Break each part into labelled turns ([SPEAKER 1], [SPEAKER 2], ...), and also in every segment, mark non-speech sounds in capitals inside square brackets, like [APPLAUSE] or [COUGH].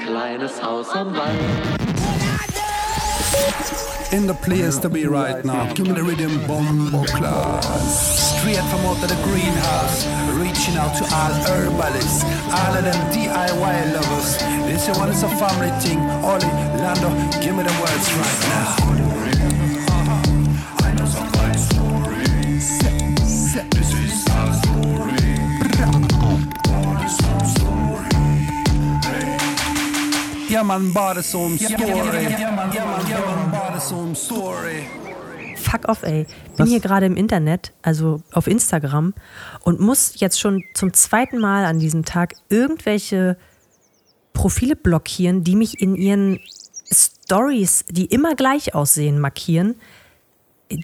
[SPEAKER 1] Kleines Haus am Wald.
[SPEAKER 2] In the place to be right now. Give me the rhythm, bombo class. Straight from out of the greenhouse. Reaching out to all herbalists. All of them DIY lovers. This one is a family thing. Ollie, Lando, give me the words right now. Ja man, bara som story. Ja man, ja man, bara som story.
[SPEAKER 3] Fuck off, ey. Bin hier gerade im Internet, also auf Instagram, und muss jetzt schon zum zweiten Mal an diesem Tag irgendwelche Profile blockieren, die mich in ihren Stories, die immer gleich aussehen, markieren.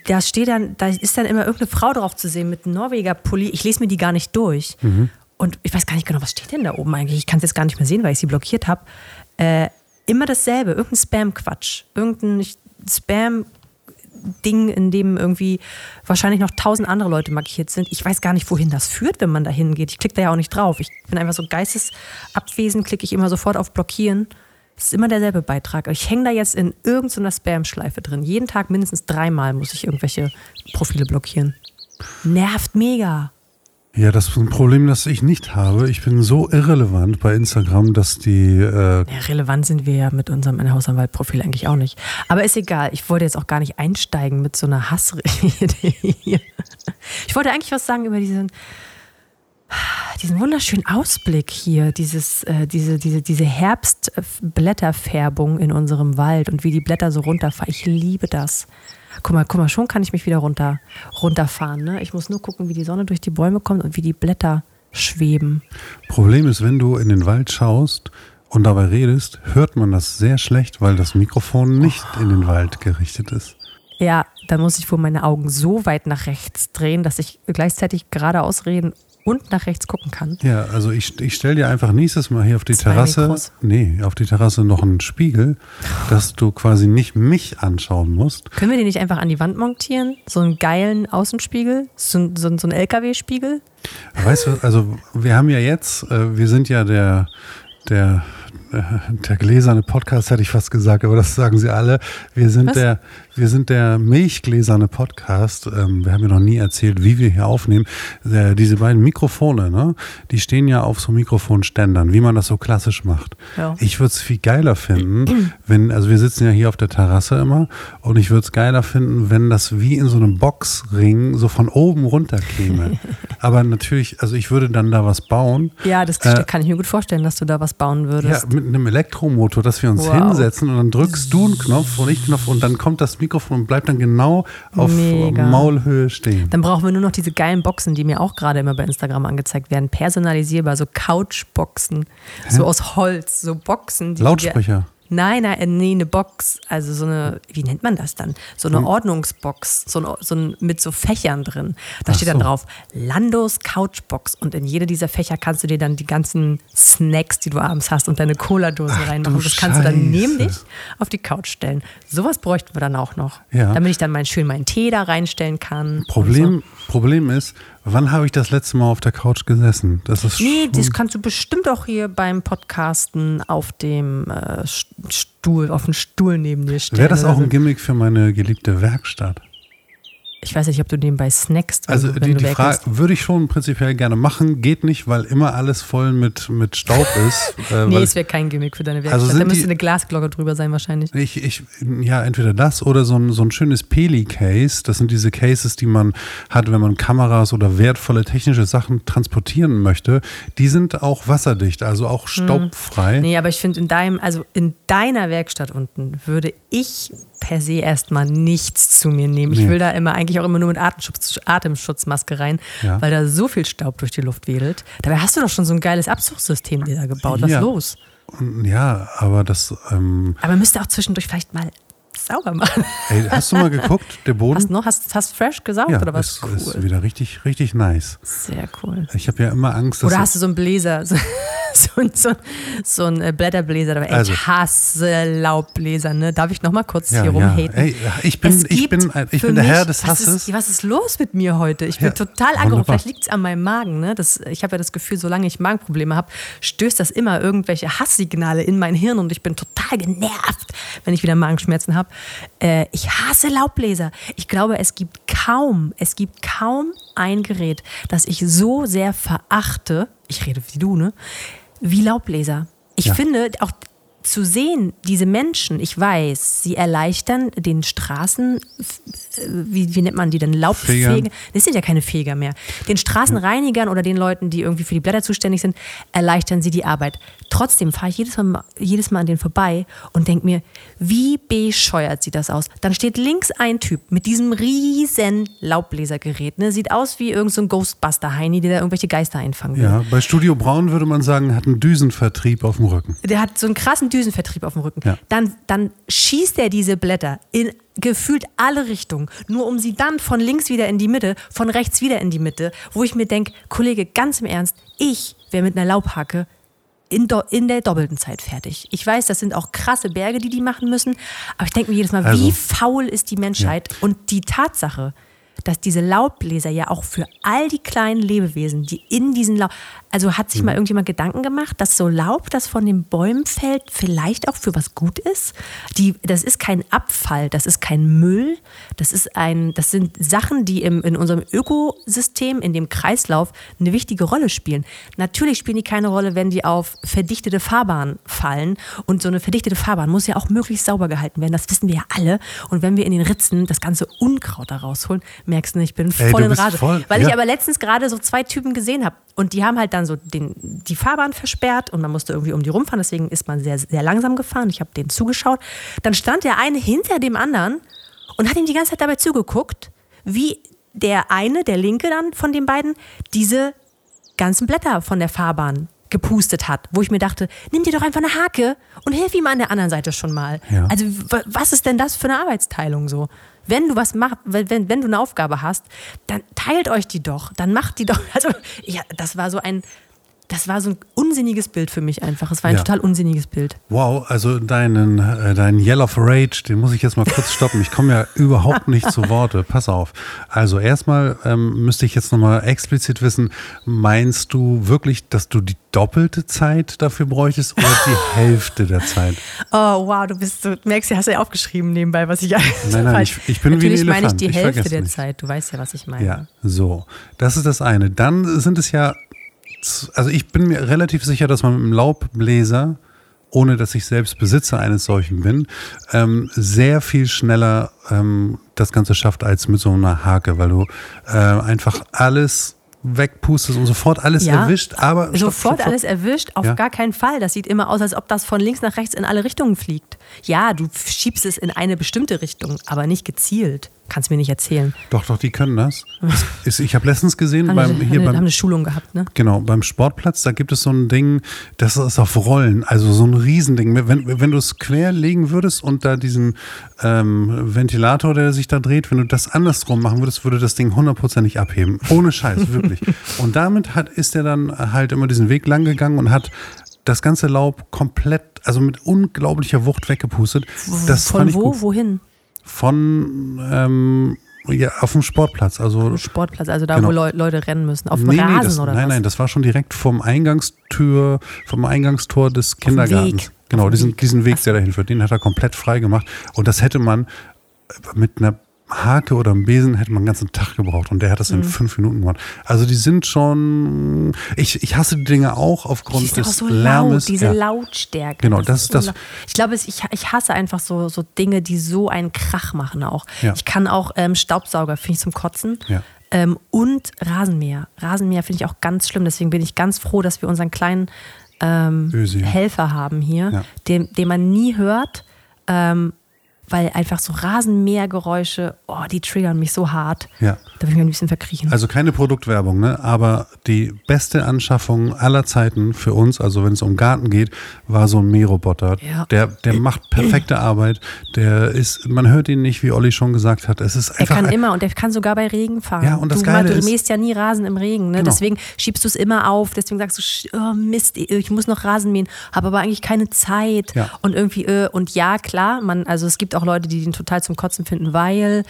[SPEAKER 3] Da steht dann, da ist dann immer irgendeine Frau drauf zu sehen mit einem Norweger-Pulli. Ich lese mir die gar nicht durch. Und ich weiß gar nicht genau, was steht denn da oben eigentlich? Ich kann es jetzt gar nicht mehr sehen, weil ich sie blockiert habe. Äh, immer dasselbe, irgendein Spam-Quatsch. Irgendein Spam- Ding, in dem irgendwie wahrscheinlich noch tausend andere Leute markiert sind. Ich weiß gar nicht, wohin das führt, wenn man da hingeht. Ich klicke da ja auch nicht drauf. Ich bin einfach so geistesabwesend, klicke ich immer sofort auf Blockieren. Es ist immer derselbe Beitrag. Ich hänge da jetzt in irgendeiner Spam-Schleife drin. Jeden Tag mindestens dreimal muss ich irgendwelche Profile blockieren. Nervt mega.
[SPEAKER 4] Ja, das ist ein Problem, das ich nicht habe. Ich bin so irrelevant bei Instagram, dass die. Äh,
[SPEAKER 3] Ja, relevant sind wir ja mit unserem Inhausanwalt-Profil eigentlich auch nicht. Aber ist egal. Ich wollte jetzt auch gar nicht einsteigen mit so einer Hassrede hier. Ich wollte eigentlich was sagen über diesen, diesen wunderschönen Ausblick hier, dieses, äh, diese, diese, diese Herbstblätterfärbung in unserem Wald und wie die Blätter so runterfallen. Ich liebe das. Guck mal, guck mal, schon kann ich mich wieder runter, runterfahren. Ne? Ich muss nur gucken, wie die Sonne durch die Bäume kommt und wie die Blätter schweben.
[SPEAKER 4] Problem ist, wenn du in den Wald schaust und dabei redest, hört man das sehr schlecht, weil das Mikrofon nicht in den Wald gerichtet ist.
[SPEAKER 3] Ja, dann muss ich wohl meine Augen so weit nach rechts drehen, dass ich gleichzeitig geradeaus reden und nach rechts gucken kann.
[SPEAKER 4] Ja, also ich, ich stelle dir einfach nächstes Mal hier auf die
[SPEAKER 3] Zwei
[SPEAKER 4] Terrasse,
[SPEAKER 3] Mikros.
[SPEAKER 4] nee, auf die Terrasse noch einen Spiegel, dass du quasi nicht mich anschauen musst.
[SPEAKER 3] Können wir den nicht einfach an die Wand montieren? So einen geilen Außenspiegel? So, ein- so, so ein LKW-Spiegel?
[SPEAKER 4] Weißt du, also wir haben ja jetzt, äh, wir sind ja der, der, äh, der gläserne Podcast, hätte ich fast gesagt, aber das sagen sie alle. Wir sind
[SPEAKER 3] Was?
[SPEAKER 4] der, wir sind der milchgläserne Podcast. Ähm, wir haben ja noch nie erzählt, wie wir hier aufnehmen. Der, diese beiden Mikrofone, ne, die stehen ja auf so Mikrofonständern, wie man das so klassisch macht.
[SPEAKER 3] Ja.
[SPEAKER 4] Ich würde es viel geiler finden, wenn, also wir sitzen ja hier auf der Terrasse immer und ich würde es geiler finden, wenn das wie in so einem Boxring so von oben runter käme. [LAUGHS] Aber natürlich, also ich würde dann da was bauen.
[SPEAKER 3] Ja, das
[SPEAKER 4] Äh,
[SPEAKER 3] kann ich mir gut vorstellen, dass du da was bauen
[SPEAKER 4] Ja,
[SPEAKER 3] würdest.
[SPEAKER 4] mit einem Elektromotor, dass wir uns
[SPEAKER 3] Wow.
[SPEAKER 4] hinsetzen und dann drückst du einen Knopf und ich einen Knopf und dann kommt das Mikrofon und bleibt dann genau auf
[SPEAKER 3] Mega.
[SPEAKER 4] Maulhöhe stehen.
[SPEAKER 3] Dann brauchen wir nur noch diese geilen Boxen, die mir auch gerade immer bei Instagram angezeigt werden. Personalisierbar, so Couchboxen, so aus Holz, so Boxen. Die
[SPEAKER 4] Lautsprecher.
[SPEAKER 3] Nein, nein, äh, nee, eine Box, also so eine, wie nennt man das dann? So
[SPEAKER 4] Hm.
[SPEAKER 3] eine Ordnungsbox, so, ein, so ein, mit so Fächern drin. Da
[SPEAKER 4] Ach
[SPEAKER 3] steht dann
[SPEAKER 4] so.
[SPEAKER 3] drauf, Landos Couchbox. Und in jede dieser Fächer kannst du dir dann die ganzen Snacks, die du abends hast und deine Cola-Dosen
[SPEAKER 4] Ach,
[SPEAKER 3] reinmachen. Das kannst du dann
[SPEAKER 4] Scheiße.
[SPEAKER 3] dich auf die Couch stellen. Sowas bräuchten wir dann auch noch.
[SPEAKER 4] Ja.
[SPEAKER 3] Damit ich dann mein, schön meinen Tee da reinstellen kann.
[SPEAKER 4] Problem, Problem ist, wann habe ich das letzte Mal auf der Couch gesessen? Das ist
[SPEAKER 3] Nee, das kannst du bestimmt auch hier beim Podcasten auf dem äh, Stuhl, auf dem Stuhl neben dir stellen.
[SPEAKER 4] Wäre das auch ein Gimmick für meine geliebte Werkstatt?
[SPEAKER 3] Ich weiß nicht, ob du nebenbei snackst.
[SPEAKER 4] Also
[SPEAKER 3] du,
[SPEAKER 4] die, die Frage würde ich schon prinzipiell gerne machen, geht nicht, weil immer alles voll mit, mit Staub ist. [LAUGHS] Äh,
[SPEAKER 3] Nee, es wäre kein Gimmick für deine Werkstatt.
[SPEAKER 4] Also
[SPEAKER 3] da müsste
[SPEAKER 4] die-
[SPEAKER 3] eine Glasglocke drüber sein wahrscheinlich.
[SPEAKER 4] Ich, ich, ja, entweder das oder so ein, so ein schönes Peli-Case. Das sind diese Cases, die man hat, wenn man Kameras oder wertvolle technische Sachen transportieren möchte. Die sind auch wasserdicht, also auch staubfrei.
[SPEAKER 3] Hm. Nee, aber ich finde, in deinem, also in deiner Werkstatt unten würde ich per se erstmal nichts zu mir nehmen. Ich
[SPEAKER 4] Nee.
[SPEAKER 3] will da immer eigentlich auch immer nur mit Atemschutz, Atemschutzmaske rein,
[SPEAKER 4] Ja.
[SPEAKER 3] weil da so viel Staub durch die Luft wedelt. Dabei hast du doch schon so ein geiles Abzugssystem dir da gebaut. Was
[SPEAKER 4] Ja.
[SPEAKER 3] ist los?
[SPEAKER 4] Ja, aber das, ähm,
[SPEAKER 3] Aber müsste auch zwischendurch vielleicht mal sauber machen.
[SPEAKER 4] ey, hast du mal geguckt, der Boden?
[SPEAKER 3] Hast du noch, hast, hast fresh gesaugt
[SPEAKER 4] ja,
[SPEAKER 3] oder was?
[SPEAKER 4] ist, ist wieder richtig, richtig nice.
[SPEAKER 3] Sehr cool.
[SPEAKER 4] Ich habe ja immer Angst, dass
[SPEAKER 3] Oder hast du so einen Bläser? [LAUGHS] [LAUGHS] So- ein- so, ein- so ein äh, Blätterbläser. Aber ey,
[SPEAKER 4] Also.
[SPEAKER 3] ich hasse Laubbläser. Ne? Darf ich noch mal kurz
[SPEAKER 4] Ja,
[SPEAKER 3] hier
[SPEAKER 4] ja.
[SPEAKER 3] rumhaten?
[SPEAKER 4] Ey, ich bin- ich bin ich bin der Herr des
[SPEAKER 3] was
[SPEAKER 4] Hasses.
[SPEAKER 3] Ist, was ist los mit mir heute? Ich bin
[SPEAKER 4] Ja,
[SPEAKER 3] total angerufen. Vielleicht liegt es an meinem Magen. Ne? Das, ich habe ja das Gefühl, solange ich Magenprobleme habe, stößt das immer irgendwelche Hasssignale in mein Hirn und ich bin total genervt, wenn ich wieder Magenschmerzen habe. Äh, ich hasse Laubbläser. Ich glaube, es gibt kaum, es gibt kaum ein Gerät, das ich so sehr verachte, ich rede wie du, ne? Wie Laubbläser. Ich
[SPEAKER 4] Ja.
[SPEAKER 3] finde auch zu sehen, diese Menschen, ich weiß, sie erleichtern den Straßen, äh, wie, wie nennt man die denn, Laubfeger? Das sind ja keine Feger mehr. Den Straßenreinigern oder den Leuten, die irgendwie für die Blätter zuständig sind, erleichtern sie die Arbeit. Trotzdem fahre ich jedes Mal, jedes Mal an denen vorbei und denke mir, wie bescheuert sieht das aus? Dann steht links ein Typ mit diesem riesen Laubbläsergerät. Ne? Sieht aus wie irgendein so ein Ghostbuster-Heini, der da irgendwelche Geister einfangen will.
[SPEAKER 4] Ja, bei Studio Braun würde man sagen, hat einen Düsenvertrieb auf dem Rücken.
[SPEAKER 3] Der hat so einen krassen Düsenvertrieb auf dem Rücken.
[SPEAKER 4] Ja.
[SPEAKER 3] Dann, dann schießt er diese Blätter in gefühlt alle Richtungen, nur um sie dann von links wieder in die Mitte, von rechts wieder in die Mitte, wo ich mir denke, Kollege, ganz im Ernst, ich wäre mit einer Laubhacke in, do, in der doppelten Zeit fertig. Ich weiß, das sind auch krasse Berge, die die machen müssen, aber ich denke mir jedes Mal,
[SPEAKER 4] Also-
[SPEAKER 3] wie faul ist die Menschheit? Und die Tatsache, dass diese Laubbläser ja auch für all die kleinen Lebewesen, die in diesen Laub. Also hat sich mal irgendjemand Gedanken gemacht, dass so Laub, das von den Bäumen fällt, vielleicht auch für was gut ist? Die, das ist kein Abfall, das ist kein Müll, das ist ein, das sind Sachen, die im, in unserem Ökosystem, in dem Kreislauf eine wichtige Rolle spielen. Natürlich spielen die keine Rolle, wenn die auf verdichtete Fahrbahnen fallen. Und so eine verdichtete Fahrbahn muss ja auch möglichst sauber gehalten werden. Das wissen wir ja alle. Und wenn wir in den Ritzen das ganze Unkraut da rausholen, merkst du, ich bin
[SPEAKER 4] Ey,
[SPEAKER 3] voll
[SPEAKER 4] du
[SPEAKER 3] in Rage.
[SPEAKER 4] voll-
[SPEAKER 3] Weil ich
[SPEAKER 4] ja.
[SPEAKER 3] aber letztens gerade so zwei Typen gesehen habe. Und die haben halt dann so den, die Fahrbahn versperrt und man musste irgendwie um die rumfahren. Deswegen ist man sehr, sehr langsam gefahren. Ich habe denen zugeschaut. Dann stand der eine hinter dem anderen und hat ihm die ganze Zeit dabei zugeguckt, wie der eine, der linke dann von den beiden, diese ganzen Blätter von der Fahrbahn gepustet hat, wo ich mir dachte, nimm dir doch einfach eine Hake und hilf ihm an der anderen Seite schon mal.
[SPEAKER 4] Ja.
[SPEAKER 3] Also was ist denn das für eine Arbeitsteilung so? Wenn du was machst, wenn, wenn, wenn du eine Aufgabe hast, dann teilt euch die doch, dann macht die doch. [LAUGHS] Also ja, das war so ein, das war so ein unsinniges Bild für mich einfach. Es war ein
[SPEAKER 4] Ja.
[SPEAKER 3] total unsinniges Bild.
[SPEAKER 4] Wow, also deinen, äh, deinen Yell of Rage, den muss ich jetzt mal kurz stoppen. Ich komme ja [LAUGHS] überhaupt nicht zu Worte. Pass auf. Also erstmal ähm, müsste ich jetzt nochmal explizit wissen, meinst du wirklich, dass du die doppelte Zeit dafür bräuchtest oder die [LAUGHS] Hälfte der Zeit?
[SPEAKER 3] Oh wow, du bist, du merkst, du hast ja aufgeschrieben nebenbei, was ich alles
[SPEAKER 4] Nein, nein, ich- ich bin wie ein
[SPEAKER 3] Natürlich meine ich
[SPEAKER 4] Elefant.
[SPEAKER 3] die Hälfte der
[SPEAKER 4] nicht.
[SPEAKER 3] Zeit. Du weißt ja, was ich meine.
[SPEAKER 4] Ja, so. Das ist das eine. Dann sind es ja, also ich bin mir relativ sicher, dass man mit dem Laubbläser, ohne dass ich selbst Besitzer eines solchen bin, ähm, sehr viel schneller ähm, das Ganze schafft als mit so einer Hake, weil du äh, einfach alles wegpustest und sofort alles
[SPEAKER 3] Ja,
[SPEAKER 4] erwischt, aber stopp,
[SPEAKER 3] Sofort
[SPEAKER 4] stopp, stopp.
[SPEAKER 3] alles erwischt, auf
[SPEAKER 4] Ja.
[SPEAKER 3] gar keinen Fall. Das sieht immer aus, als ob das von links nach rechts in alle Richtungen fliegt. Ja, du schiebst es in eine bestimmte Richtung, aber nicht gezielt. Kannst mir nicht erzählen.
[SPEAKER 4] Doch, doch, die können das. [LAUGHS] Ist, ich habe letztens gesehen
[SPEAKER 3] Haben,
[SPEAKER 4] beim
[SPEAKER 3] eine,
[SPEAKER 4] hier
[SPEAKER 3] haben,
[SPEAKER 4] beim
[SPEAKER 3] haben eine Schulung gehabt, ne?
[SPEAKER 4] Genau, beim Sportplatz, da gibt es so ein Ding, das ist auf Rollen, also so ein Riesending. Wenn, wenn du es quer legen würdest und da diesen ähm, Ventilator, der sich da dreht, wenn du das andersrum machen würdest, würde das Ding hundertprozentig abheben. Ohne Scheiß, [LAUGHS] wirklich. Und damit hat, ist er dann halt immer diesen Weg lang gegangen und hat das ganze Laub komplett, also mit unglaublicher Wucht weggepustet. Das
[SPEAKER 3] Von
[SPEAKER 4] fand ich
[SPEAKER 3] wo,
[SPEAKER 4] gut.
[SPEAKER 3] wohin?
[SPEAKER 4] Von ähm, ja, auf dem Sportplatz. Also
[SPEAKER 3] Sportplatz, also da,
[SPEAKER 4] Genau.
[SPEAKER 3] wo Leu Leute rennen müssen. Auf dem
[SPEAKER 4] Nee,
[SPEAKER 3] Rasen
[SPEAKER 4] nee, das,
[SPEAKER 3] oder
[SPEAKER 4] nein,
[SPEAKER 3] was?
[SPEAKER 4] nein, das war schon direkt vom Eingangstür, vom Eingangstor des
[SPEAKER 3] dem
[SPEAKER 4] Kindergartens. Genau,
[SPEAKER 3] Auf dem
[SPEAKER 4] diesen,
[SPEAKER 3] Weg.
[SPEAKER 4] diesen Weg,
[SPEAKER 3] Ach
[SPEAKER 4] der dahin führt, den hat er komplett frei gemacht. Und das hätte man mit einer Hake oder einem Besen hätte man einen ganzen Tag gebraucht und der hat das
[SPEAKER 3] Mhm.
[SPEAKER 4] in fünf Minuten gemacht. Also die sind schon, ich, ich hasse die Dinge auch aufgrund
[SPEAKER 3] ist auch
[SPEAKER 4] des
[SPEAKER 3] so
[SPEAKER 4] Lärmes.
[SPEAKER 3] laut, diese
[SPEAKER 4] ja.
[SPEAKER 3] Lautstärke.
[SPEAKER 4] Genau, das ist das-
[SPEAKER 3] laut. Ich glaube, ich, ich hasse einfach so, so Dinge, die so einen Krach machen auch.
[SPEAKER 4] Ja.
[SPEAKER 3] Ich kann auch ähm, Staubsauger, finde ich zum Kotzen.
[SPEAKER 4] Ja.
[SPEAKER 3] Ähm, und Rasenmäher. Rasenmäher finde ich auch ganz schlimm. Deswegen bin ich ganz froh, dass wir unseren kleinen ähm,
[SPEAKER 4] Ösi.
[SPEAKER 3] Helfer haben hier, den, den man nie hört. Ähm, weil einfach so Rasenmähergeräusche, oh, die triggern mich so hart.
[SPEAKER 4] Ja.
[SPEAKER 3] Da will ich mich ein bisschen verkriechen.
[SPEAKER 4] Also keine Produktwerbung, ne? aber die beste Anschaffung aller Zeiten für uns, also wenn es um Garten geht, war so ein Mähroboter.
[SPEAKER 3] Ja.
[SPEAKER 4] Der, der macht perfekte Arbeit. Der ist, man hört ihn nicht, wie Olli schon gesagt hat. Es ist
[SPEAKER 3] er
[SPEAKER 4] einfach
[SPEAKER 3] kann
[SPEAKER 4] ein-
[SPEAKER 3] immer und er kann sogar bei Regen fahren.
[SPEAKER 4] Ja, und das
[SPEAKER 3] du,
[SPEAKER 4] Geile
[SPEAKER 3] du mähst ja nie Rasen im Regen. Ne?
[SPEAKER 4] Genau.
[SPEAKER 3] Deswegen schiebst du es immer auf. Deswegen sagst du, oh Mist, ich muss noch Rasen mähen, habe aber eigentlich keine Zeit.
[SPEAKER 4] Ja.
[SPEAKER 3] Und irgendwie, äh, und ja, klar, man, also es gibt auch Leute, die den total zum Kotzen finden, weil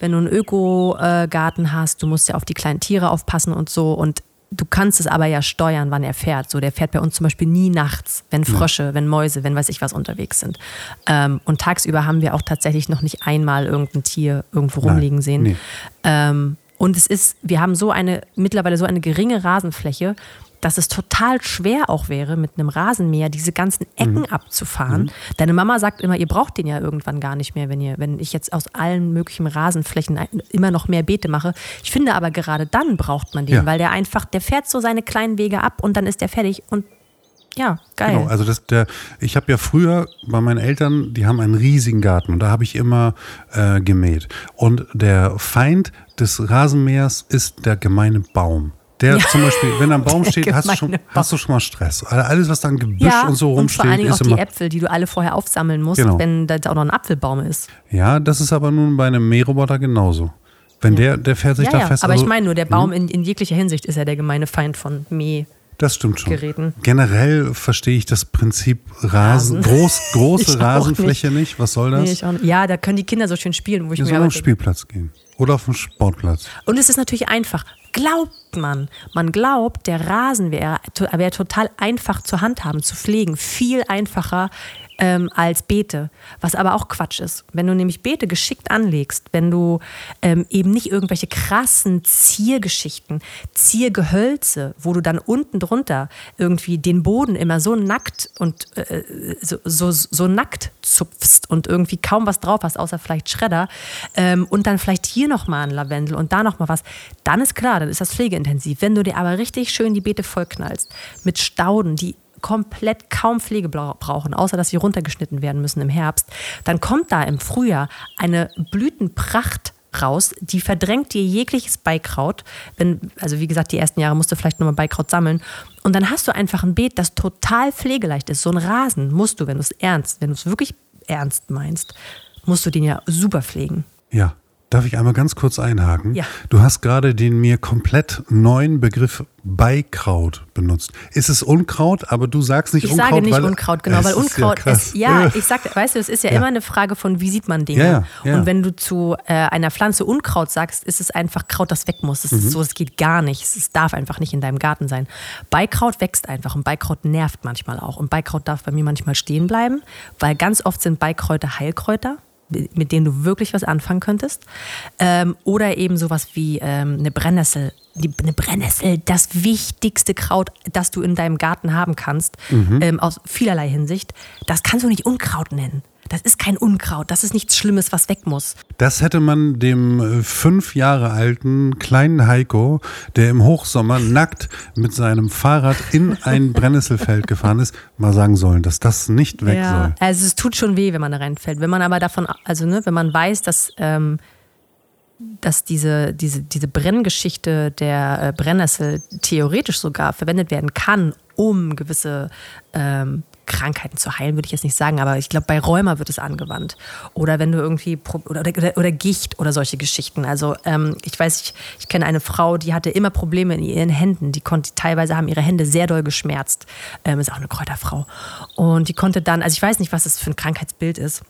[SPEAKER 3] wenn du einen Öko-Garten hast, du musst ja auf die kleinen Tiere aufpassen und so. Und du kannst es aber ja steuern, wann er fährt. So, der fährt bei uns zum Beispiel nie nachts, wenn Frösche, wenn Mäuse, wenn weiß ich was unterwegs sind. Ähm, und tagsüber haben wir auch tatsächlich noch nicht einmal irgendein Tier irgendwo
[SPEAKER 4] Nein,
[SPEAKER 3] rumliegen sehen.
[SPEAKER 4] nee.
[SPEAKER 3] Ähm, und es ist, wir haben so eine, mittlerweile so eine geringe Rasenfläche, dass es total schwer auch wäre, mit einem Rasenmäher diese ganzen Ecken abzufahren. Deine Mama sagt immer, ihr braucht den ja irgendwann gar nicht mehr, wenn ihr, wenn ich jetzt aus allen möglichen Rasenflächen immer noch mehr Beete mache. Ich finde aber gerade dann braucht man den,
[SPEAKER 4] Ja.
[SPEAKER 3] weil der einfach, der fährt so seine kleinen Wege ab und dann ist der fertig und ja, geil.
[SPEAKER 4] Genau, also das, der, ich habe ja früher bei meinen Eltern, die haben einen riesigen Garten und da habe ich immer äh, gemäht. Und der Feind des Rasenmähers ist der gemeine Baum. Der zum Beispiel, wenn am Baum [LAUGHS] steht, hast du, schon, hast du schon mal Stress. Alles, was da an Gebüsch
[SPEAKER 3] ja,
[SPEAKER 4] und so
[SPEAKER 3] und
[SPEAKER 4] rumsteht,
[SPEAKER 3] vor allen Dingen auch die. Äpfel, die du alle vorher aufsammeln musst,
[SPEAKER 4] Genau.
[SPEAKER 3] wenn da auch noch ein Apfelbaum ist.
[SPEAKER 4] Ja, das ist aber nun bei einem Mähroboter genauso. Wenn der, der fährt sich
[SPEAKER 3] Ja,
[SPEAKER 4] da
[SPEAKER 3] ja,
[SPEAKER 4] fest.
[SPEAKER 3] aber
[SPEAKER 4] also-
[SPEAKER 3] ich meine nur, der Baum in, in jeglicher Hinsicht ist ja der gemeine Feind von Mäh.
[SPEAKER 4] Das stimmt schon.
[SPEAKER 3] Geräten.
[SPEAKER 4] Generell verstehe ich das Prinzip Rasen,
[SPEAKER 3] Rasen.
[SPEAKER 4] groß, [LAUGHS] große Rasenfläche nicht. Was soll das?
[SPEAKER 3] Nee, nicht. Ja, da können die Kinder so schön spielen, wo ich
[SPEAKER 4] Wir
[SPEAKER 3] mir aber
[SPEAKER 4] auf den Spielplatz gehen. Oder auf den Sportplatz.
[SPEAKER 3] Und es ist natürlich einfach. Glaubt man. Man glaubt, der Rasen wäre wär total einfach zu handhaben, zu pflegen. Viel einfacher ähm, als Beete. Was aber auch Quatsch ist. Wenn du nämlich Beete geschickt anlegst, wenn du ähm, eben nicht irgendwelche krassen Ziergeschichten, Ziergehölze, wo du dann unten drunter irgendwie den Boden immer so nackt und äh, so, so, so nackt zupfst und irgendwie kaum was drauf hast, außer vielleicht Schredder, ähm, und dann vielleicht hier nochmal ein Lavendel und da nochmal was, dann ist klar, dann ist das pflegeintensiv. Wenn du dir aber richtig schön die Beete vollknallst mit Stauden, die komplett kaum Pflege bra- brauchen, außer dass sie runtergeschnitten werden müssen im Herbst, dann kommt da im Frühjahr eine Blütenpracht raus, die verdrängt dir jegliches Beikraut. Wenn, also wie gesagt, die ersten Jahre musst du vielleicht nochmal Beikraut sammeln. Und dann hast du einfach ein Beet, das total pflegeleicht ist. So ein Rasen musst du, wenn du es ernst, wenn du es wirklich ernst meinst, musst du den ja super pflegen.
[SPEAKER 4] Ja. Darf ich einmal ganz kurz einhaken?
[SPEAKER 3] Ja.
[SPEAKER 4] Du hast gerade den mir komplett neuen Begriff Beikraut benutzt. Ist es Unkraut, aber du sagst nicht
[SPEAKER 3] Ich
[SPEAKER 4] Unkraut.
[SPEAKER 3] sage nicht
[SPEAKER 4] weil,
[SPEAKER 3] Unkraut, genau, weil Unkraut
[SPEAKER 4] krass.
[SPEAKER 3] ist, ja, [LAUGHS] ich sag, weißt du, es ist ja,
[SPEAKER 4] Ja.
[SPEAKER 3] immer eine Frage von, wie sieht man Dinge.
[SPEAKER 4] Ja, ja, ja.
[SPEAKER 3] Und wenn du zu äh, einer Pflanze Unkraut sagst, ist es einfach Kraut, das weg muss. Es
[SPEAKER 4] Mhm.
[SPEAKER 3] ist so, es geht gar nicht. Es- Es darf einfach nicht in deinem Garten sein. Beikraut wächst einfach und Beikraut nervt manchmal auch. Und Beikraut darf bei mir manchmal stehen bleiben, weil ganz oft sind Beikräuter Heilkräuter mit denen du wirklich was anfangen könntest. Ähm, oder eben sowas wie ähm, eine Brennnessel. Die, eine Brennnessel, das wichtigste Kraut, das du in deinem Garten haben kannst, ähm, aus vielerlei Hinsicht. Das kannst du nicht Unkraut nennen. Das ist kein Unkraut. Das ist nichts Schlimmes, was weg muss.
[SPEAKER 4] Das hätte man dem äh, fünf Jahre alten kleinen Heiko, der im Hochsommer nackt mit seinem Fahrrad in ein Brennnesselfeld gefahren ist, mal sagen sollen, dass das nicht weg
[SPEAKER 3] ja,
[SPEAKER 4] soll.
[SPEAKER 3] also es tut schon weh, wenn man da reinfällt. Wenn man aber davon, also ne, wenn man weiß, dass, ähm, dass diese, diese, diese Brenngeschichte der äh, Brennnessel theoretisch sogar verwendet werden kann, um gewisse ähm, Krankheiten zu heilen, würde ich jetzt nicht sagen, aber ich glaube, bei Rheuma wird es angewandt. Oder wenn du irgendwie, oder, oder, oder Gicht oder solche Geschichten. Also ähm, ich weiß, ich, ich kenne eine Frau, die hatte immer Probleme in ihren Händen. Die konnte, teilweise haben ihre Hände sehr doll geschmerzt. Ähm, ist auch eine Kräuterfrau. Und die konnte dann, also ich weiß nicht, was das für ein Krankheitsbild ist.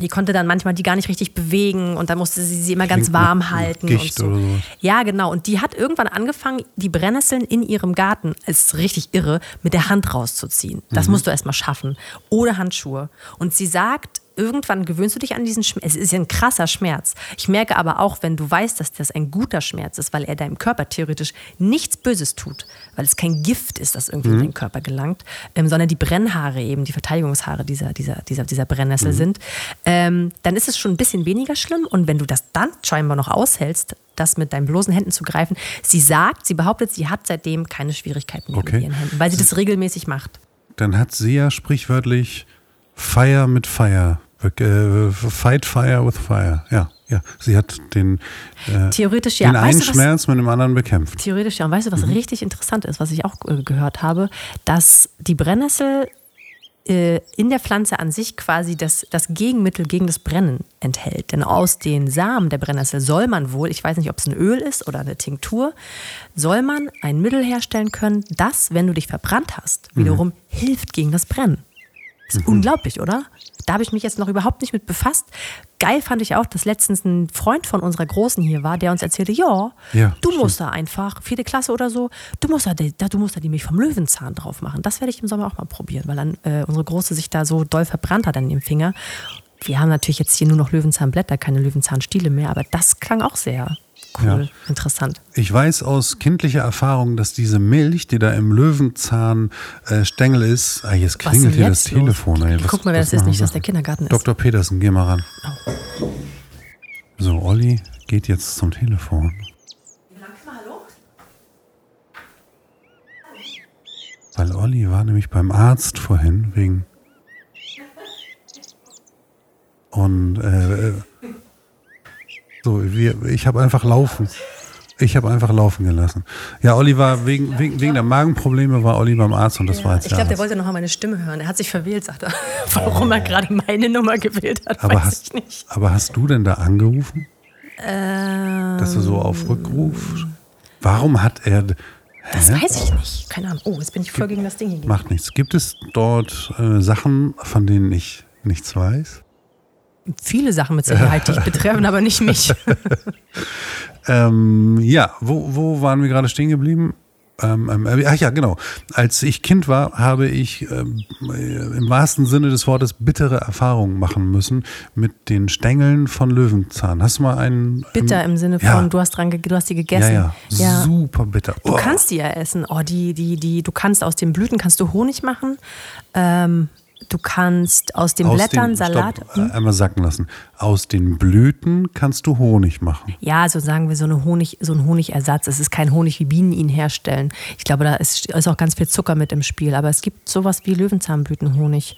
[SPEAKER 3] Die konnte dann manchmal die gar nicht richtig bewegen und dann musste sie sie immer ganz warm halten.
[SPEAKER 4] Gicht
[SPEAKER 3] und so.
[SPEAKER 4] sowas.
[SPEAKER 3] Ja, genau. Und die hat irgendwann angefangen, die Brennnesseln in ihrem Garten, es ist richtig irre, mit der Hand rauszuziehen. Das musst du erstmal schaffen. Ohne Handschuhe. Und sie sagt, irgendwann gewöhnst du dich an diesen Schmerz. Es ist ja ein krasser Schmerz. Ich merke aber auch, wenn du weißt, dass das ein guter Schmerz ist, weil er deinem Körper theoretisch nichts Böses tut, weil es kein Gift ist, das irgendwie in den Körper gelangt, ähm, sondern die Brennhaare eben, die Verteidigungshaare dieser, dieser, dieser, dieser Brennnessel sind, ähm, dann ist es schon ein bisschen weniger schlimm. Und wenn du das dann scheinbar noch aushältst, das mit deinen bloßen Händen zu greifen, sie sagt, sie behauptet, sie hat seitdem keine Schwierigkeiten mehr
[SPEAKER 4] Okay.
[SPEAKER 3] mit ihren Händen, weil sie das regelmäßig macht.
[SPEAKER 4] Dann hat sie ja sprichwörtlich Feier mit Feier fight fire with fire. Ja, ja. Sie hat den, äh,
[SPEAKER 3] Theoretisch ja.
[SPEAKER 4] den einen
[SPEAKER 3] du,
[SPEAKER 4] Schmerz mit dem anderen bekämpft.
[SPEAKER 3] Theoretisch, ja. Und weißt du, was
[SPEAKER 4] Mhm.
[SPEAKER 3] richtig interessant ist, was ich auch äh, gehört habe, dass die Brennnessel äh, in der Pflanze an sich quasi das, das Gegenmittel gegen das Brennen enthält. Denn aus den Samen der Brennnessel soll man wohl, ich weiß nicht, ob es ein Öl ist oder eine Tinktur, soll man ein Mittel herstellen können, das, wenn du dich verbrannt hast,
[SPEAKER 4] Mhm.
[SPEAKER 3] wiederum hilft gegen das Brennen. Das ist unglaublich, oder? Da habe ich mich jetzt noch überhaupt nicht mit befasst. Geil fand ich auch, dass letztens ein Freund von unserer Großen hier war, der uns erzählte, ja,
[SPEAKER 4] Ja,
[SPEAKER 3] du
[SPEAKER 4] stimmt.
[SPEAKER 3] musst da einfach, vierte Klasse oder so, du musst da, die- da, du musst da die Milch vom Löwenzahn drauf machen. Das werde ich im Sommer auch mal probieren, weil dann äh, unsere Große sich da so doll verbrannt hat an dem Finger. Wir haben natürlich jetzt hier nur noch Löwenzahnblätter, keine Löwenzahnstiele mehr, aber das klang auch sehr cool,
[SPEAKER 4] Ja.
[SPEAKER 3] interessant.
[SPEAKER 4] Ich weiß aus kindlicher Erfahrung, dass diese Milch, die da im Löwenzahnstängel äh, Stängel ist, ah, jetzt klingelt hier
[SPEAKER 3] jetzt
[SPEAKER 4] das Telefon.
[SPEAKER 3] los?
[SPEAKER 4] Ey, was,
[SPEAKER 3] Guck mal, wer das ist, nicht, dass der Kindergarten ist.
[SPEAKER 4] Dr. Petersen, geh mal ran. So, Olli geht jetzt zum Telefon. Weil Olli war nämlich beim Arzt vorhin wegen. Und äh, so, wir, ich habe einfach laufen. Ich habe einfach laufen gelassen. Ja, Olli war wegen, wegen, wegen der Magenprobleme war Olli beim Arzt und das war jetzt
[SPEAKER 3] Ich glaube,
[SPEAKER 4] der
[SPEAKER 3] wollte noch mal meine Stimme hören. Er hat sich verwählt, sagt er. [LAUGHS] Warum er gerade meine Nummer gewählt hat,
[SPEAKER 4] aber,
[SPEAKER 3] weiß
[SPEAKER 4] hast,
[SPEAKER 3] ich nicht.
[SPEAKER 4] aber hast du denn da angerufen?
[SPEAKER 3] Ähm,
[SPEAKER 4] Dass er so auf Rückruf. Warum hat er.
[SPEAKER 3] das
[SPEAKER 4] Hä?
[SPEAKER 3] weiß ich nicht. Keine Ahnung. Oh, jetzt bin ich voll gegen das Ding hier.
[SPEAKER 4] Macht nichts. Gibt es dort äh, Sachen, von denen ich nichts weiß?
[SPEAKER 3] Viele Sachen mit Sicherheit, die ich betreffen, aber nicht mich. [LAUGHS]
[SPEAKER 4] Ähm, ja, wo, wo waren wir gerade stehen geblieben? Ähm, ähm, äh, ach ja, genau. Als ich Kind war, habe ich ähm, äh, im wahrsten Sinne des Wortes bittere Erfahrungen machen müssen mit den Stängeln von Löwenzahn. Hast du mal einen.
[SPEAKER 3] Bitter im Sinne von,
[SPEAKER 4] Ja.
[SPEAKER 3] du hast dran, du hast die
[SPEAKER 4] Ja,
[SPEAKER 3] gegessen.
[SPEAKER 4] ja, super bitter.
[SPEAKER 3] Du
[SPEAKER 4] Oh.
[SPEAKER 3] kannst die ja essen. Oh, die, die, die, du kannst aus den Blüten kannst du Honig machen. Du kannst aus den
[SPEAKER 4] Aus
[SPEAKER 3] Blättern
[SPEAKER 4] den,
[SPEAKER 3] Salat.
[SPEAKER 4] Stopp, äh, einmal sacken lassen. Aus den Blüten kannst du Honig machen.
[SPEAKER 3] Ja, so sagen wir so, eine Honig, so ein Honigersatz. Es ist kein Honig, wie Bienen ihn herstellen. Ich glaube, da ist, ist auch ganz viel Zucker mit im Spiel. Aber es gibt sowas wie Löwenzahnblütenhonig.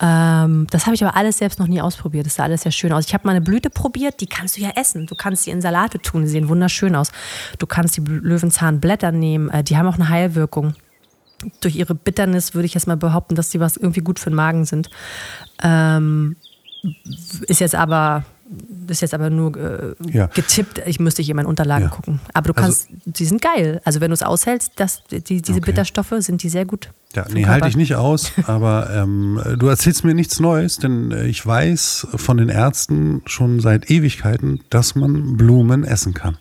[SPEAKER 3] Ähm, das habe ich aber alles selbst noch nie ausprobiert. Das sah alles sehr schön aus. Ich habe mal eine Blüte probiert, die kannst du ja essen. Du kannst sie in Salate tun, die sehen wunderschön aus. Du kannst die Löwenzahnblätter nehmen, äh, die haben auch eine Heilwirkung. Durch ihre Bitternis würde ich jetzt mal behaupten, dass sie was irgendwie gut für den Magen sind. Ähm, ist jetzt aber ist jetzt aber nur äh,
[SPEAKER 4] Ja.
[SPEAKER 3] getippt. Ich müsste hier in meinen Unterlagen
[SPEAKER 4] Ja.
[SPEAKER 3] gucken. Aber du
[SPEAKER 4] Also-
[SPEAKER 3] kannst, die sind geil. Also wenn du es aushältst, das, die, diese
[SPEAKER 4] Okay.
[SPEAKER 3] Bitterstoffe sind die sehr gut.
[SPEAKER 4] Ja, nee, halte ich nicht aus, aber ähm, du erzählst mir nichts Neues, denn äh, ich weiß von den Ärzten schon seit Ewigkeiten, dass man Blumen essen kann.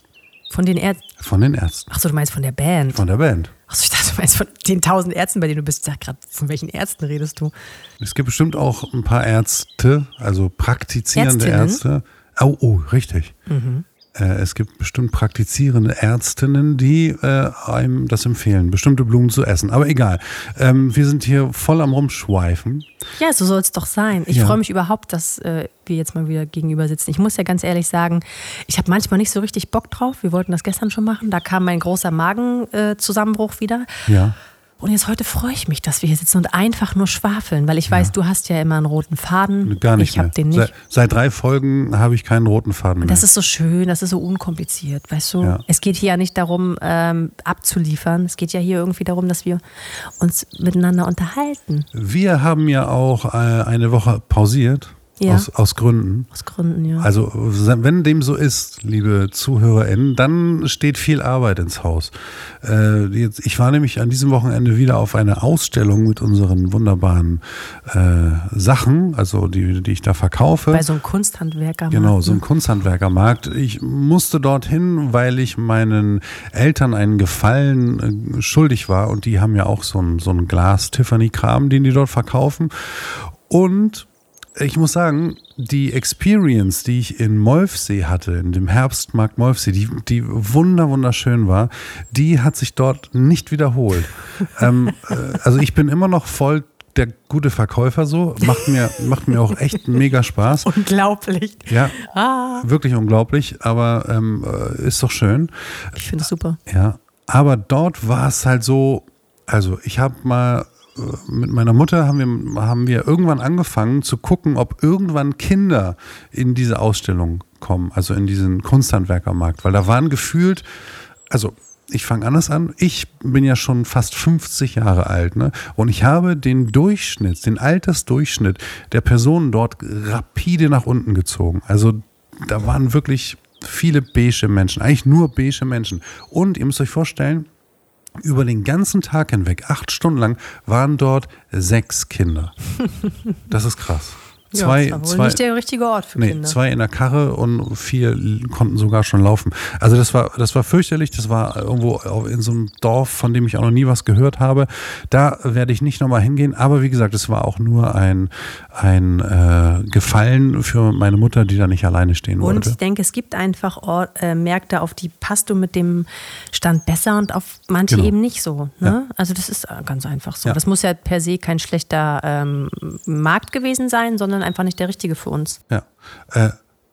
[SPEAKER 3] Von den Ärzten.
[SPEAKER 4] Von den Ärzten,
[SPEAKER 3] Achso, du meinst von der Band.
[SPEAKER 4] von der Band.
[SPEAKER 3] Achso, ich dachte, du meinst von den tausend Ärzten, bei denen du bist. Ich dachte gerade, von welchen Ärzten redest du?
[SPEAKER 4] Es gibt bestimmt auch ein paar Ärzte, also praktizierende
[SPEAKER 3] Ärztinnen? Mhm.
[SPEAKER 4] Ärzte. Oh, oh, richtig. Äh, es gibt bestimmt praktizierende Ärztinnen, die äh, einem das empfehlen, bestimmte Blumen zu essen. Aber egal. Ähm, wir sind hier voll am Rumschweifen.
[SPEAKER 3] Ja, so soll es doch sein. Ich
[SPEAKER 4] Ja.
[SPEAKER 3] freue mich überhaupt, dass äh, wir jetzt mal wieder gegenüber sitzen. Ich muss ja ganz ehrlich sagen, ich habe manchmal nicht so richtig Bock drauf. Wir wollten das gestern schon machen. Da kam mein großer Magenzusammenbruch äh, wieder.
[SPEAKER 4] Ja.
[SPEAKER 3] Und jetzt heute freue ich mich, dass wir hier sitzen und einfach nur schwafeln, weil ich weiß, du hast ja immer einen roten Faden.
[SPEAKER 4] Gar nicht
[SPEAKER 3] Ich habe den nicht.
[SPEAKER 4] Seit, seit drei Folgen habe ich keinen roten Faden mehr.
[SPEAKER 3] Das ist so schön, das ist so unkompliziert, weißt du?
[SPEAKER 4] Ja.
[SPEAKER 3] Es geht hier ja nicht darum, ähm, abzuliefern. Es geht ja hier irgendwie darum, dass wir uns miteinander unterhalten.
[SPEAKER 4] Wir haben ja auch äh, eine Woche pausiert.
[SPEAKER 3] Ja.
[SPEAKER 4] Aus, aus Gründen.
[SPEAKER 3] Aus Gründen, ja.
[SPEAKER 4] Also, wenn dem so ist, liebe ZuhörerInnen, dann steht viel Arbeit ins Haus. Äh, jetzt, ich war nämlich an diesem Wochenende wieder auf einer Ausstellung mit unseren wunderbaren äh, Sachen, also die, die ich da verkaufe.
[SPEAKER 3] Bei so einem Kunsthandwerker.
[SPEAKER 4] Genau, so ein Kunsthandwerkermarkt. Ich musste dorthin, weil ich meinen Eltern einen Gefallen äh, schuldig war und die haben ja auch so ein, so ein Glas-Tiffany-Kram, den die dort verkaufen. Und ich muss sagen, die Experience, die ich in Molfsee hatte, in dem Herbstmarkt Molfsee, die, die wunder, wunderschön war, die hat sich dort nicht wiederholt. [LAUGHS] ähm, äh, also ich bin immer noch voll der gute Verkäufer so, macht mir, macht mir auch echt mega Spaß. [LAUGHS]
[SPEAKER 3] Unglaublich.
[SPEAKER 4] Ja,
[SPEAKER 3] Ah.
[SPEAKER 4] wirklich unglaublich, aber ähm, äh, ist doch schön.
[SPEAKER 3] Ich finde es super.
[SPEAKER 4] Ja, aber dort war es halt so, also ich habe mal mit meiner Mutter haben wir, haben wir irgendwann angefangen zu gucken, ob irgendwann Kinder in diese Ausstellung kommen, also in diesen Kunsthandwerkermarkt, weil da waren gefühlt, also ich fange anders an. Ich bin ja schon fast 50 Jahre alt, ne? Und ich habe den Durchschnitt, den Altersdurchschnitt der Personen dort rapide nach unten gezogen. Also da waren wirklich viele beige Menschen, eigentlich nur beige Menschen. Und ihr müsst euch vorstellen, über den ganzen Tag hinweg, acht Stunden lang, waren dort sechs Kinder. [LAUGHS] Das ist krass. Zwei,
[SPEAKER 3] ja, das war wohl
[SPEAKER 4] zwei,
[SPEAKER 3] nicht der richtige Ort für
[SPEAKER 4] nee,
[SPEAKER 3] Kinder.
[SPEAKER 4] zwei in der Karre und vier konnten sogar schon laufen. Also das war, das war fürchterlich. Das war irgendwo in so einem Dorf, von dem ich auch noch nie was gehört habe. Da werde ich nicht nochmal hingehen. Aber wie gesagt, es war auch nur ein, ein äh, Gefallen für meine Mutter, die da nicht alleine stehen
[SPEAKER 3] Und
[SPEAKER 4] wollte.
[SPEAKER 3] ich denke, es gibt einfach Or äh, Märkte, auf die passt du mit dem Stand besser und auf manche
[SPEAKER 4] Genau.
[SPEAKER 3] eben nicht so. Ne? Also das ist äh, ganz einfach so.
[SPEAKER 4] Ja.
[SPEAKER 3] Das muss ja per se kein schlechter ähm, Markt gewesen sein, sondern einfach nicht der richtige für uns.
[SPEAKER 4] Ja. Äh,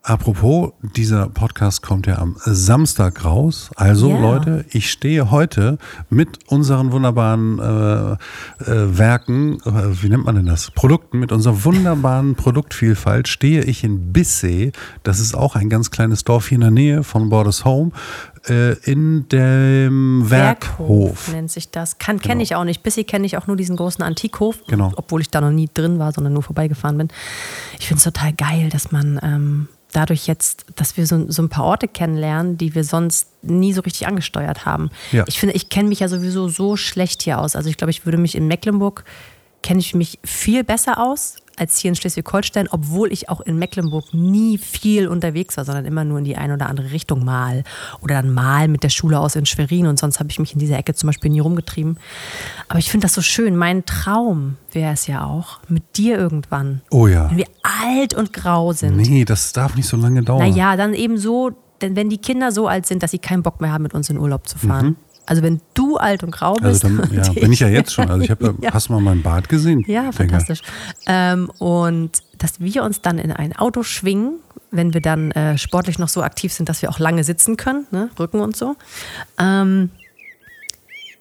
[SPEAKER 4] apropos, dieser Podcast kommt ja am Samstag raus. Also
[SPEAKER 3] Ja.
[SPEAKER 4] Leute, ich stehe heute mit unseren wunderbaren äh, äh, Werken, äh, wie nennt man denn das? Produkten, mit unserer wunderbaren [LAUGHS] Produktvielfalt stehe ich in Bissee. Das ist auch ein ganz kleines Dorf hier in der Nähe von Borders Home. Äh, in dem Werkhof.
[SPEAKER 3] nennt sich das. Kann
[SPEAKER 4] Genau.
[SPEAKER 3] kenne ich auch nicht. Bisher kenne ich auch nur diesen großen Antikhof,
[SPEAKER 4] Genau.
[SPEAKER 3] obwohl ich da noch nie drin war, sondern nur vorbeigefahren bin. Ich finde es total geil, dass man ähm, dadurch jetzt, dass wir so, so ein paar Orte kennenlernen, die wir sonst nie so richtig angesteuert haben.
[SPEAKER 4] Ja.
[SPEAKER 3] Ich finde, ich kenne mich ja sowieso so schlecht hier aus. Also ich glaube, ich würde mich in Mecklenburg kenne ich mich viel besser aus als hier in Schleswig-Holstein, obwohl ich auch in Mecklenburg nie viel unterwegs war, sondern immer nur in die eine oder andere Richtung mal. Oder dann mal mit der Schule aus in Schwerin und sonst habe ich mich in dieser Ecke zum Beispiel nie rumgetrieben. Aber ich finde das so schön. Mein Traum wäre es ja auch, mit dir irgendwann,
[SPEAKER 4] Oh ja.
[SPEAKER 3] wenn wir alt und grau sind.
[SPEAKER 4] Nee, das darf nicht so lange dauern.
[SPEAKER 3] Naja, dann eben so, denn wenn die Kinder so alt sind, dass sie keinen Bock mehr haben, mit uns in Urlaub zu fahren. Also wenn du alt und grau bist.
[SPEAKER 4] Also dann, [LAUGHS] ja, bin ich ja jetzt schon. Also ich habe, [LAUGHS]
[SPEAKER 3] Ja.
[SPEAKER 4] hast du mal mein Bart gesehen?
[SPEAKER 3] Ja, fantastisch. Ähm, und dass wir uns dann in ein Auto schwingen, wenn wir dann äh, sportlich noch so aktiv sind, dass wir auch lange sitzen können, ne? Rücken und so. Ähm,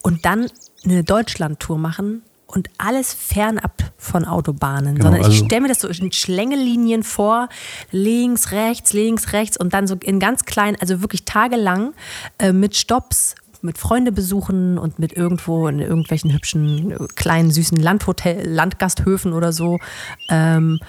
[SPEAKER 3] und dann eine Deutschland-Tour machen und alles fernab von Autobahnen,
[SPEAKER 4] Genau,
[SPEAKER 3] sondern ich
[SPEAKER 4] also-
[SPEAKER 3] stelle mir das so in Schlängelinien vor, links, rechts, links, rechts und dann so in ganz kleinen, also wirklich tagelang äh, mit Stops, mit Freunde besuchen und mit irgendwo in irgendwelchen hübschen, äh, kleinen, süßen Landhotel, Landgasthöfen oder so ähm,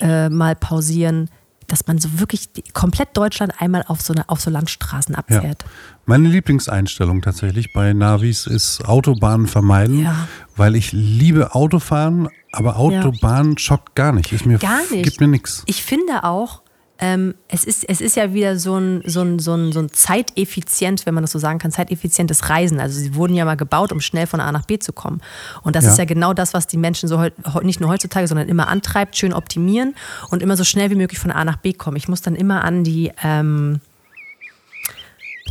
[SPEAKER 3] äh, mal pausieren, dass man so wirklich komplett Deutschland einmal auf so, eine, auf so Landstraßen
[SPEAKER 4] Ja.
[SPEAKER 3] abfährt.
[SPEAKER 4] Meine Lieblingseinstellung tatsächlich bei Navis ist Autobahnen vermeiden,
[SPEAKER 3] Ja.
[SPEAKER 4] weil ich liebe Autofahren, aber Autobahn schockt gar nicht. Ist mir,
[SPEAKER 3] Gar nicht.
[SPEAKER 4] Gibt mir nichts.
[SPEAKER 3] Ich finde auch, ähm, es, ist, es ist ja wieder so ein, so, ein, so, ein, so ein zeiteffizient, wenn man das so sagen kann, zeiteffizientes Reisen. Also sie wurden ja mal gebaut, um schnell von A nach B zu kommen. Und das
[SPEAKER 4] Ja.
[SPEAKER 3] ist ja genau das, was die Menschen so nicht nur heutzutage, sondern immer antreibt, schön optimieren und immer so schnell wie möglich von A nach B kommen. Ich muss dann immer an die ähm,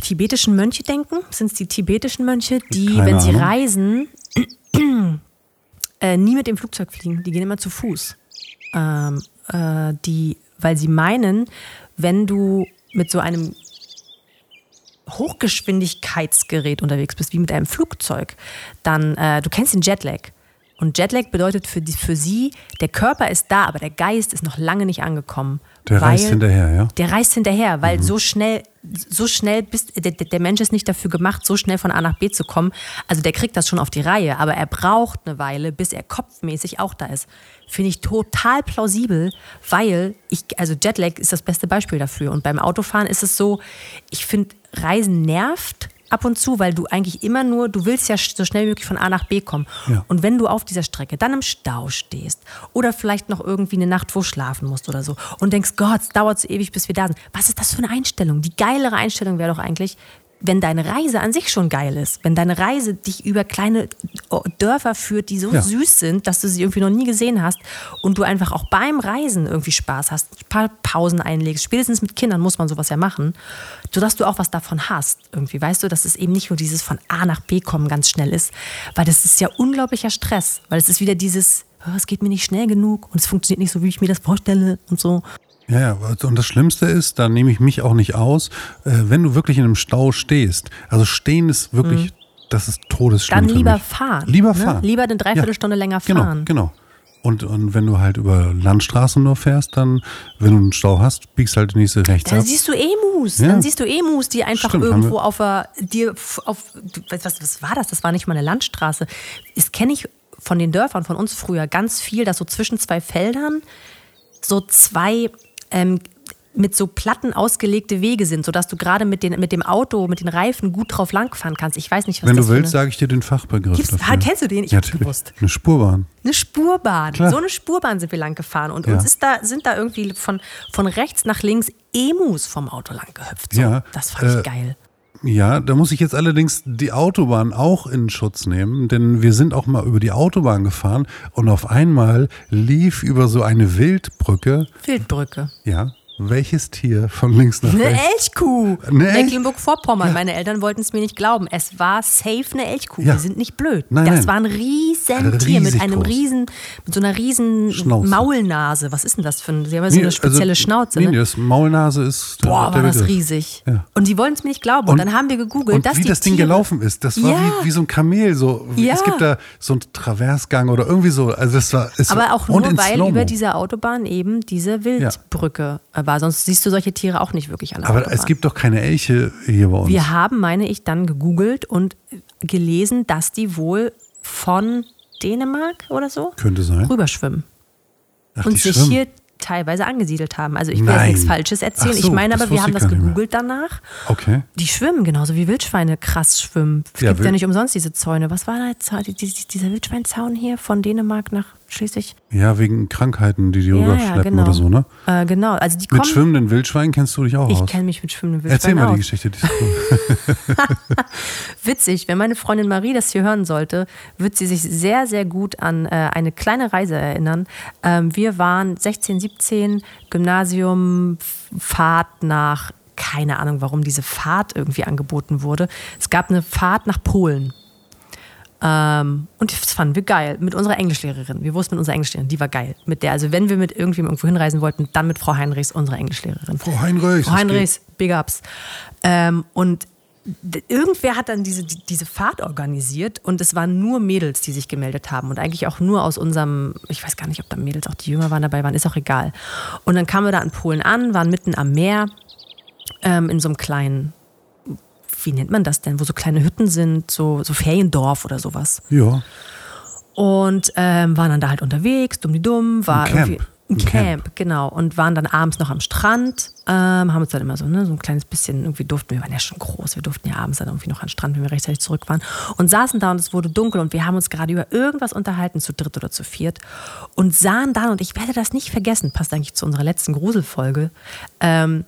[SPEAKER 3] tibetischen Mönche denken. Sind es die tibetischen Mönche, die,
[SPEAKER 4] Keine
[SPEAKER 3] wenn sie
[SPEAKER 4] Ahnung.
[SPEAKER 3] reisen, [CLEARS THROAT] äh, nie mit dem Flugzeug fliegen. Die gehen immer zu Fuß ähm, äh, die, weil sie meinen, wenn du mit so einem Hochgeschwindigkeitsgerät unterwegs bist, wie mit einem Flugzeug, dann, äh, du kennst den Jetlag. Und Jetlag bedeutet für, die, für sie, der Körper ist da, aber der Geist ist noch lange nicht angekommen.
[SPEAKER 4] Der reist hinterher, ja?
[SPEAKER 3] Der reist hinterher, weil
[SPEAKER 4] Mhm.
[SPEAKER 3] so schnell, so schnell bist, der, der Mensch ist nicht dafür gemacht, so schnell von A nach B zu kommen. Also der kriegt das schon auf die Reihe, aber er braucht eine Weile, bis er kopfmäßig auch da ist. Finde ich total plausibel, weil ich, also Jetlag ist das beste Beispiel dafür. Und beim Autofahren ist es so, ich finde, Reisen nervt ab und zu, weil du eigentlich immer nur, du willst ja so schnell wie möglich von A nach B kommen.
[SPEAKER 4] Ja.
[SPEAKER 3] Und wenn du auf dieser Strecke dann im Stau stehst oder vielleicht noch irgendwie eine Nacht wo schlafen musst oder so und denkst, Gott, es dauert so ewig, bis wir da sind. Was ist das für eine Einstellung? Die geilere Einstellung wäre doch eigentlich, wenn deine Reise an sich schon geil ist, wenn deine Reise dich über kleine Dörfer führt, die so
[SPEAKER 4] Ja.
[SPEAKER 3] süß sind, dass du sie irgendwie noch nie gesehen hast und du einfach auch beim Reisen irgendwie Spaß hast, ein paar Pausen einlegst. Spätestens mit Kindern muss man sowas ja machen, sodass du auch was davon hast. Irgendwie weißt du, dass es eben nicht nur dieses von A nach B kommen ganz schnell ist, weil das ist ja unglaublicher Stress, weil es ist wieder dieses, oh, es geht mir nicht schnell genug und es funktioniert nicht so, wie ich mir das vorstelle und so.
[SPEAKER 4] Ja, ja, und das Schlimmste ist, da nehme ich mich auch nicht aus, äh, wenn du wirklich in einem Stau stehst. Also stehen ist wirklich das ist todesschlimm.
[SPEAKER 3] Dann lieber fahren.
[SPEAKER 4] Lieber
[SPEAKER 3] ne?
[SPEAKER 4] fahren.
[SPEAKER 3] Lieber eine Dreiviertelstunde länger
[SPEAKER 4] Genau,
[SPEAKER 3] fahren.
[SPEAKER 4] genau. Und, und wenn du halt über Landstraßen nur fährst, dann, wenn du einen Stau hast, biegst halt die nächste rechts
[SPEAKER 3] Dann
[SPEAKER 4] ab.
[SPEAKER 3] siehst du Emus.
[SPEAKER 4] Ja.
[SPEAKER 3] Dann siehst du Emus, die einfach
[SPEAKER 4] Stimmt,
[SPEAKER 3] irgendwo auf der, dir auf, was, was war das? Das war nicht mal eine Landstraße. Das kenne ich von den Dörfern von uns früher ganz viel, dass so zwischen zwei Feldern so zwei ähm, mit so Platten ausgelegte Wege sind, sodass du gerade mit, den, mit dem Auto, mit den Reifen gut drauf langfahren kannst. Ich weiß nicht, was
[SPEAKER 4] Wenn
[SPEAKER 3] das
[SPEAKER 4] du willst, sage ich dir den Fachbegriff
[SPEAKER 3] Gibt's-
[SPEAKER 4] dafür.
[SPEAKER 3] Kennst du den? Ich
[SPEAKER 4] ja, natürlich.
[SPEAKER 3] gewusst.
[SPEAKER 4] Eine Spurbahn.
[SPEAKER 3] Eine Spurbahn.
[SPEAKER 4] Klar.
[SPEAKER 3] So eine Spurbahn sind wir lang gefahren. Und
[SPEAKER 4] Ja.
[SPEAKER 3] uns ist da, sind da irgendwie von, von rechts nach links Emus vom Auto lang gehüpft. So,
[SPEAKER 4] Ja,
[SPEAKER 3] das fand
[SPEAKER 4] äh,
[SPEAKER 3] ich geil.
[SPEAKER 4] Ja, da muss ich jetzt allerdings die Autobahn auch in Schutz nehmen, denn wir sind auch mal über die Autobahn gefahren und auf einmal lief über so eine Wildbrücke,
[SPEAKER 3] Wildbrücke.
[SPEAKER 4] ja, welches Tier von links nach
[SPEAKER 3] Eine
[SPEAKER 4] rechts?
[SPEAKER 3] Elchkuh.
[SPEAKER 4] Eine Elch-
[SPEAKER 3] Mecklenburg-Vorpommern. Meine Eltern wollten es mir nicht glauben. Es war safe eine Elchkuh.
[SPEAKER 4] Ja.
[SPEAKER 3] Die sind nicht blöd.
[SPEAKER 4] Nein,
[SPEAKER 3] das
[SPEAKER 4] nein.
[SPEAKER 3] war ein riesen Tier mit einem
[SPEAKER 4] groß.
[SPEAKER 3] riesen, mit so einer riesen
[SPEAKER 4] Schnauze.
[SPEAKER 3] Maulnase. Was ist denn das für ein? Sie haben ja so
[SPEAKER 4] Nee,
[SPEAKER 3] eine spezielle
[SPEAKER 4] also,
[SPEAKER 3] Schnauze.
[SPEAKER 4] Nee,
[SPEAKER 3] ne?
[SPEAKER 4] das Maulnase ist
[SPEAKER 3] Boah, war das
[SPEAKER 4] Begriff.
[SPEAKER 3] riesig.
[SPEAKER 4] Ja.
[SPEAKER 3] Und die wollten es mir nicht glauben. Und, dann haben wir gegoogelt,
[SPEAKER 4] und
[SPEAKER 3] dass
[SPEAKER 4] wie
[SPEAKER 3] die
[SPEAKER 4] das Ding
[SPEAKER 3] Tiere,
[SPEAKER 4] gelaufen ist, das war
[SPEAKER 3] Ja.
[SPEAKER 4] wie, wie so ein Kamel. So.
[SPEAKER 3] Ja.
[SPEAKER 4] Es gibt da so einen Traversgang oder irgendwie so. Also das war,
[SPEAKER 3] Aber
[SPEAKER 4] war,
[SPEAKER 3] auch
[SPEAKER 4] und
[SPEAKER 3] nur, weil über dieser Autobahn eben diese Wildbrücke war. Sonst siehst du solche Tiere auch nicht wirklich an
[SPEAKER 4] Aber es gibt doch keine Elche hier bei uns.
[SPEAKER 3] Wir haben, meine ich, dann gegoogelt und gelesen, dass die wohl von Dänemark oder so
[SPEAKER 4] Könnte sein.
[SPEAKER 3] rüberschwimmen
[SPEAKER 4] Ach,
[SPEAKER 3] und sich
[SPEAKER 4] schwimmen.
[SPEAKER 3] hier teilweise angesiedelt haben. Also ich will jetzt nichts Falsches erzählen.
[SPEAKER 4] So,
[SPEAKER 3] ich meine aber, wir haben das gegoogelt danach.
[SPEAKER 4] Okay.
[SPEAKER 3] Die schwimmen genauso wie Wildschweine krass schwimmen. Es
[SPEAKER 4] Ja,
[SPEAKER 3] gibt ja nicht umsonst diese Zäune. Was war da jetzt die- die- dieser Wildschweinzaun hier von Dänemark nach Schleswig?
[SPEAKER 4] Ja, wegen Krankheiten, die die
[SPEAKER 3] Ja, ja,
[SPEAKER 4] rüberschleppen
[SPEAKER 3] genau.
[SPEAKER 4] oder so, ne?
[SPEAKER 3] Äh, genau, also die
[SPEAKER 4] Mit schwimmenden Wildschweinen kennst du dich auch
[SPEAKER 3] Ich
[SPEAKER 4] aus.
[SPEAKER 3] kenne mich mit schwimmenden
[SPEAKER 4] Erzähl
[SPEAKER 3] Wildschweinen
[SPEAKER 4] mal
[SPEAKER 3] aus.
[SPEAKER 4] die Geschichte. Die ist [LAUGHS] cool. [LAUGHS]
[SPEAKER 3] Witzig, wenn meine Freundin Marie das hier hören sollte, wird sie sich sehr, sehr gut an äh, eine kleine Reise erinnern. Ähm, wir waren 16, 17, Gymnasium, Fahrt nach, keine Ahnung, warum diese Fahrt irgendwie angeboten wurde. Es gab eine Fahrt nach Polen. Ähm, und das fanden wir geil. Mit unserer Englischlehrerin. Wir wussten mit unserer Englischlehrerin, die war geil. Mit der, also wenn wir mit irgendjemandem irgendwo hinreisen wollten, dann mit Frau Heinrichs, unserer Englischlehrerin.
[SPEAKER 4] Frau Heinrichs.
[SPEAKER 3] Frau Heinrichs, Big Ups. Ähm, und irgendwer hat dann diese, die- diese Fahrt organisiert und es waren nur Mädels, die sich gemeldet haben und eigentlich auch nur aus unserem, ich weiß gar nicht, ob da Mädels auch die jünger waren dabei waren, ist auch egal. Und dann kamen wir da in Polen an, waren mitten am Meer ähm, in so einem kleinen, wie nennt man das denn, wo so kleine Hütten sind, so, so Feriendorf oder sowas.
[SPEAKER 4] Ja.
[SPEAKER 3] Und ähm, waren dann da halt unterwegs, dumm die dumm, war
[SPEAKER 4] Ein Camp.
[SPEAKER 3] irgendwie ein
[SPEAKER 4] Ein
[SPEAKER 3] Camp,
[SPEAKER 4] Camp.
[SPEAKER 3] genau. Und waren dann abends noch am Strand, ähm, haben uns dann immer so, ne, so ein kleines bisschen, irgendwie durften, wir waren ja schon groß, wir durften ja abends dann irgendwie noch an den Strand, wenn wir rechtzeitig zurück waren. Und saßen da und es wurde dunkel und wir haben uns gerade über irgendwas unterhalten, zu dritt oder zu viert. Und sahen dann, und ich werde das nicht vergessen, passt eigentlich zu unserer letzten Gruselfolge, ähm,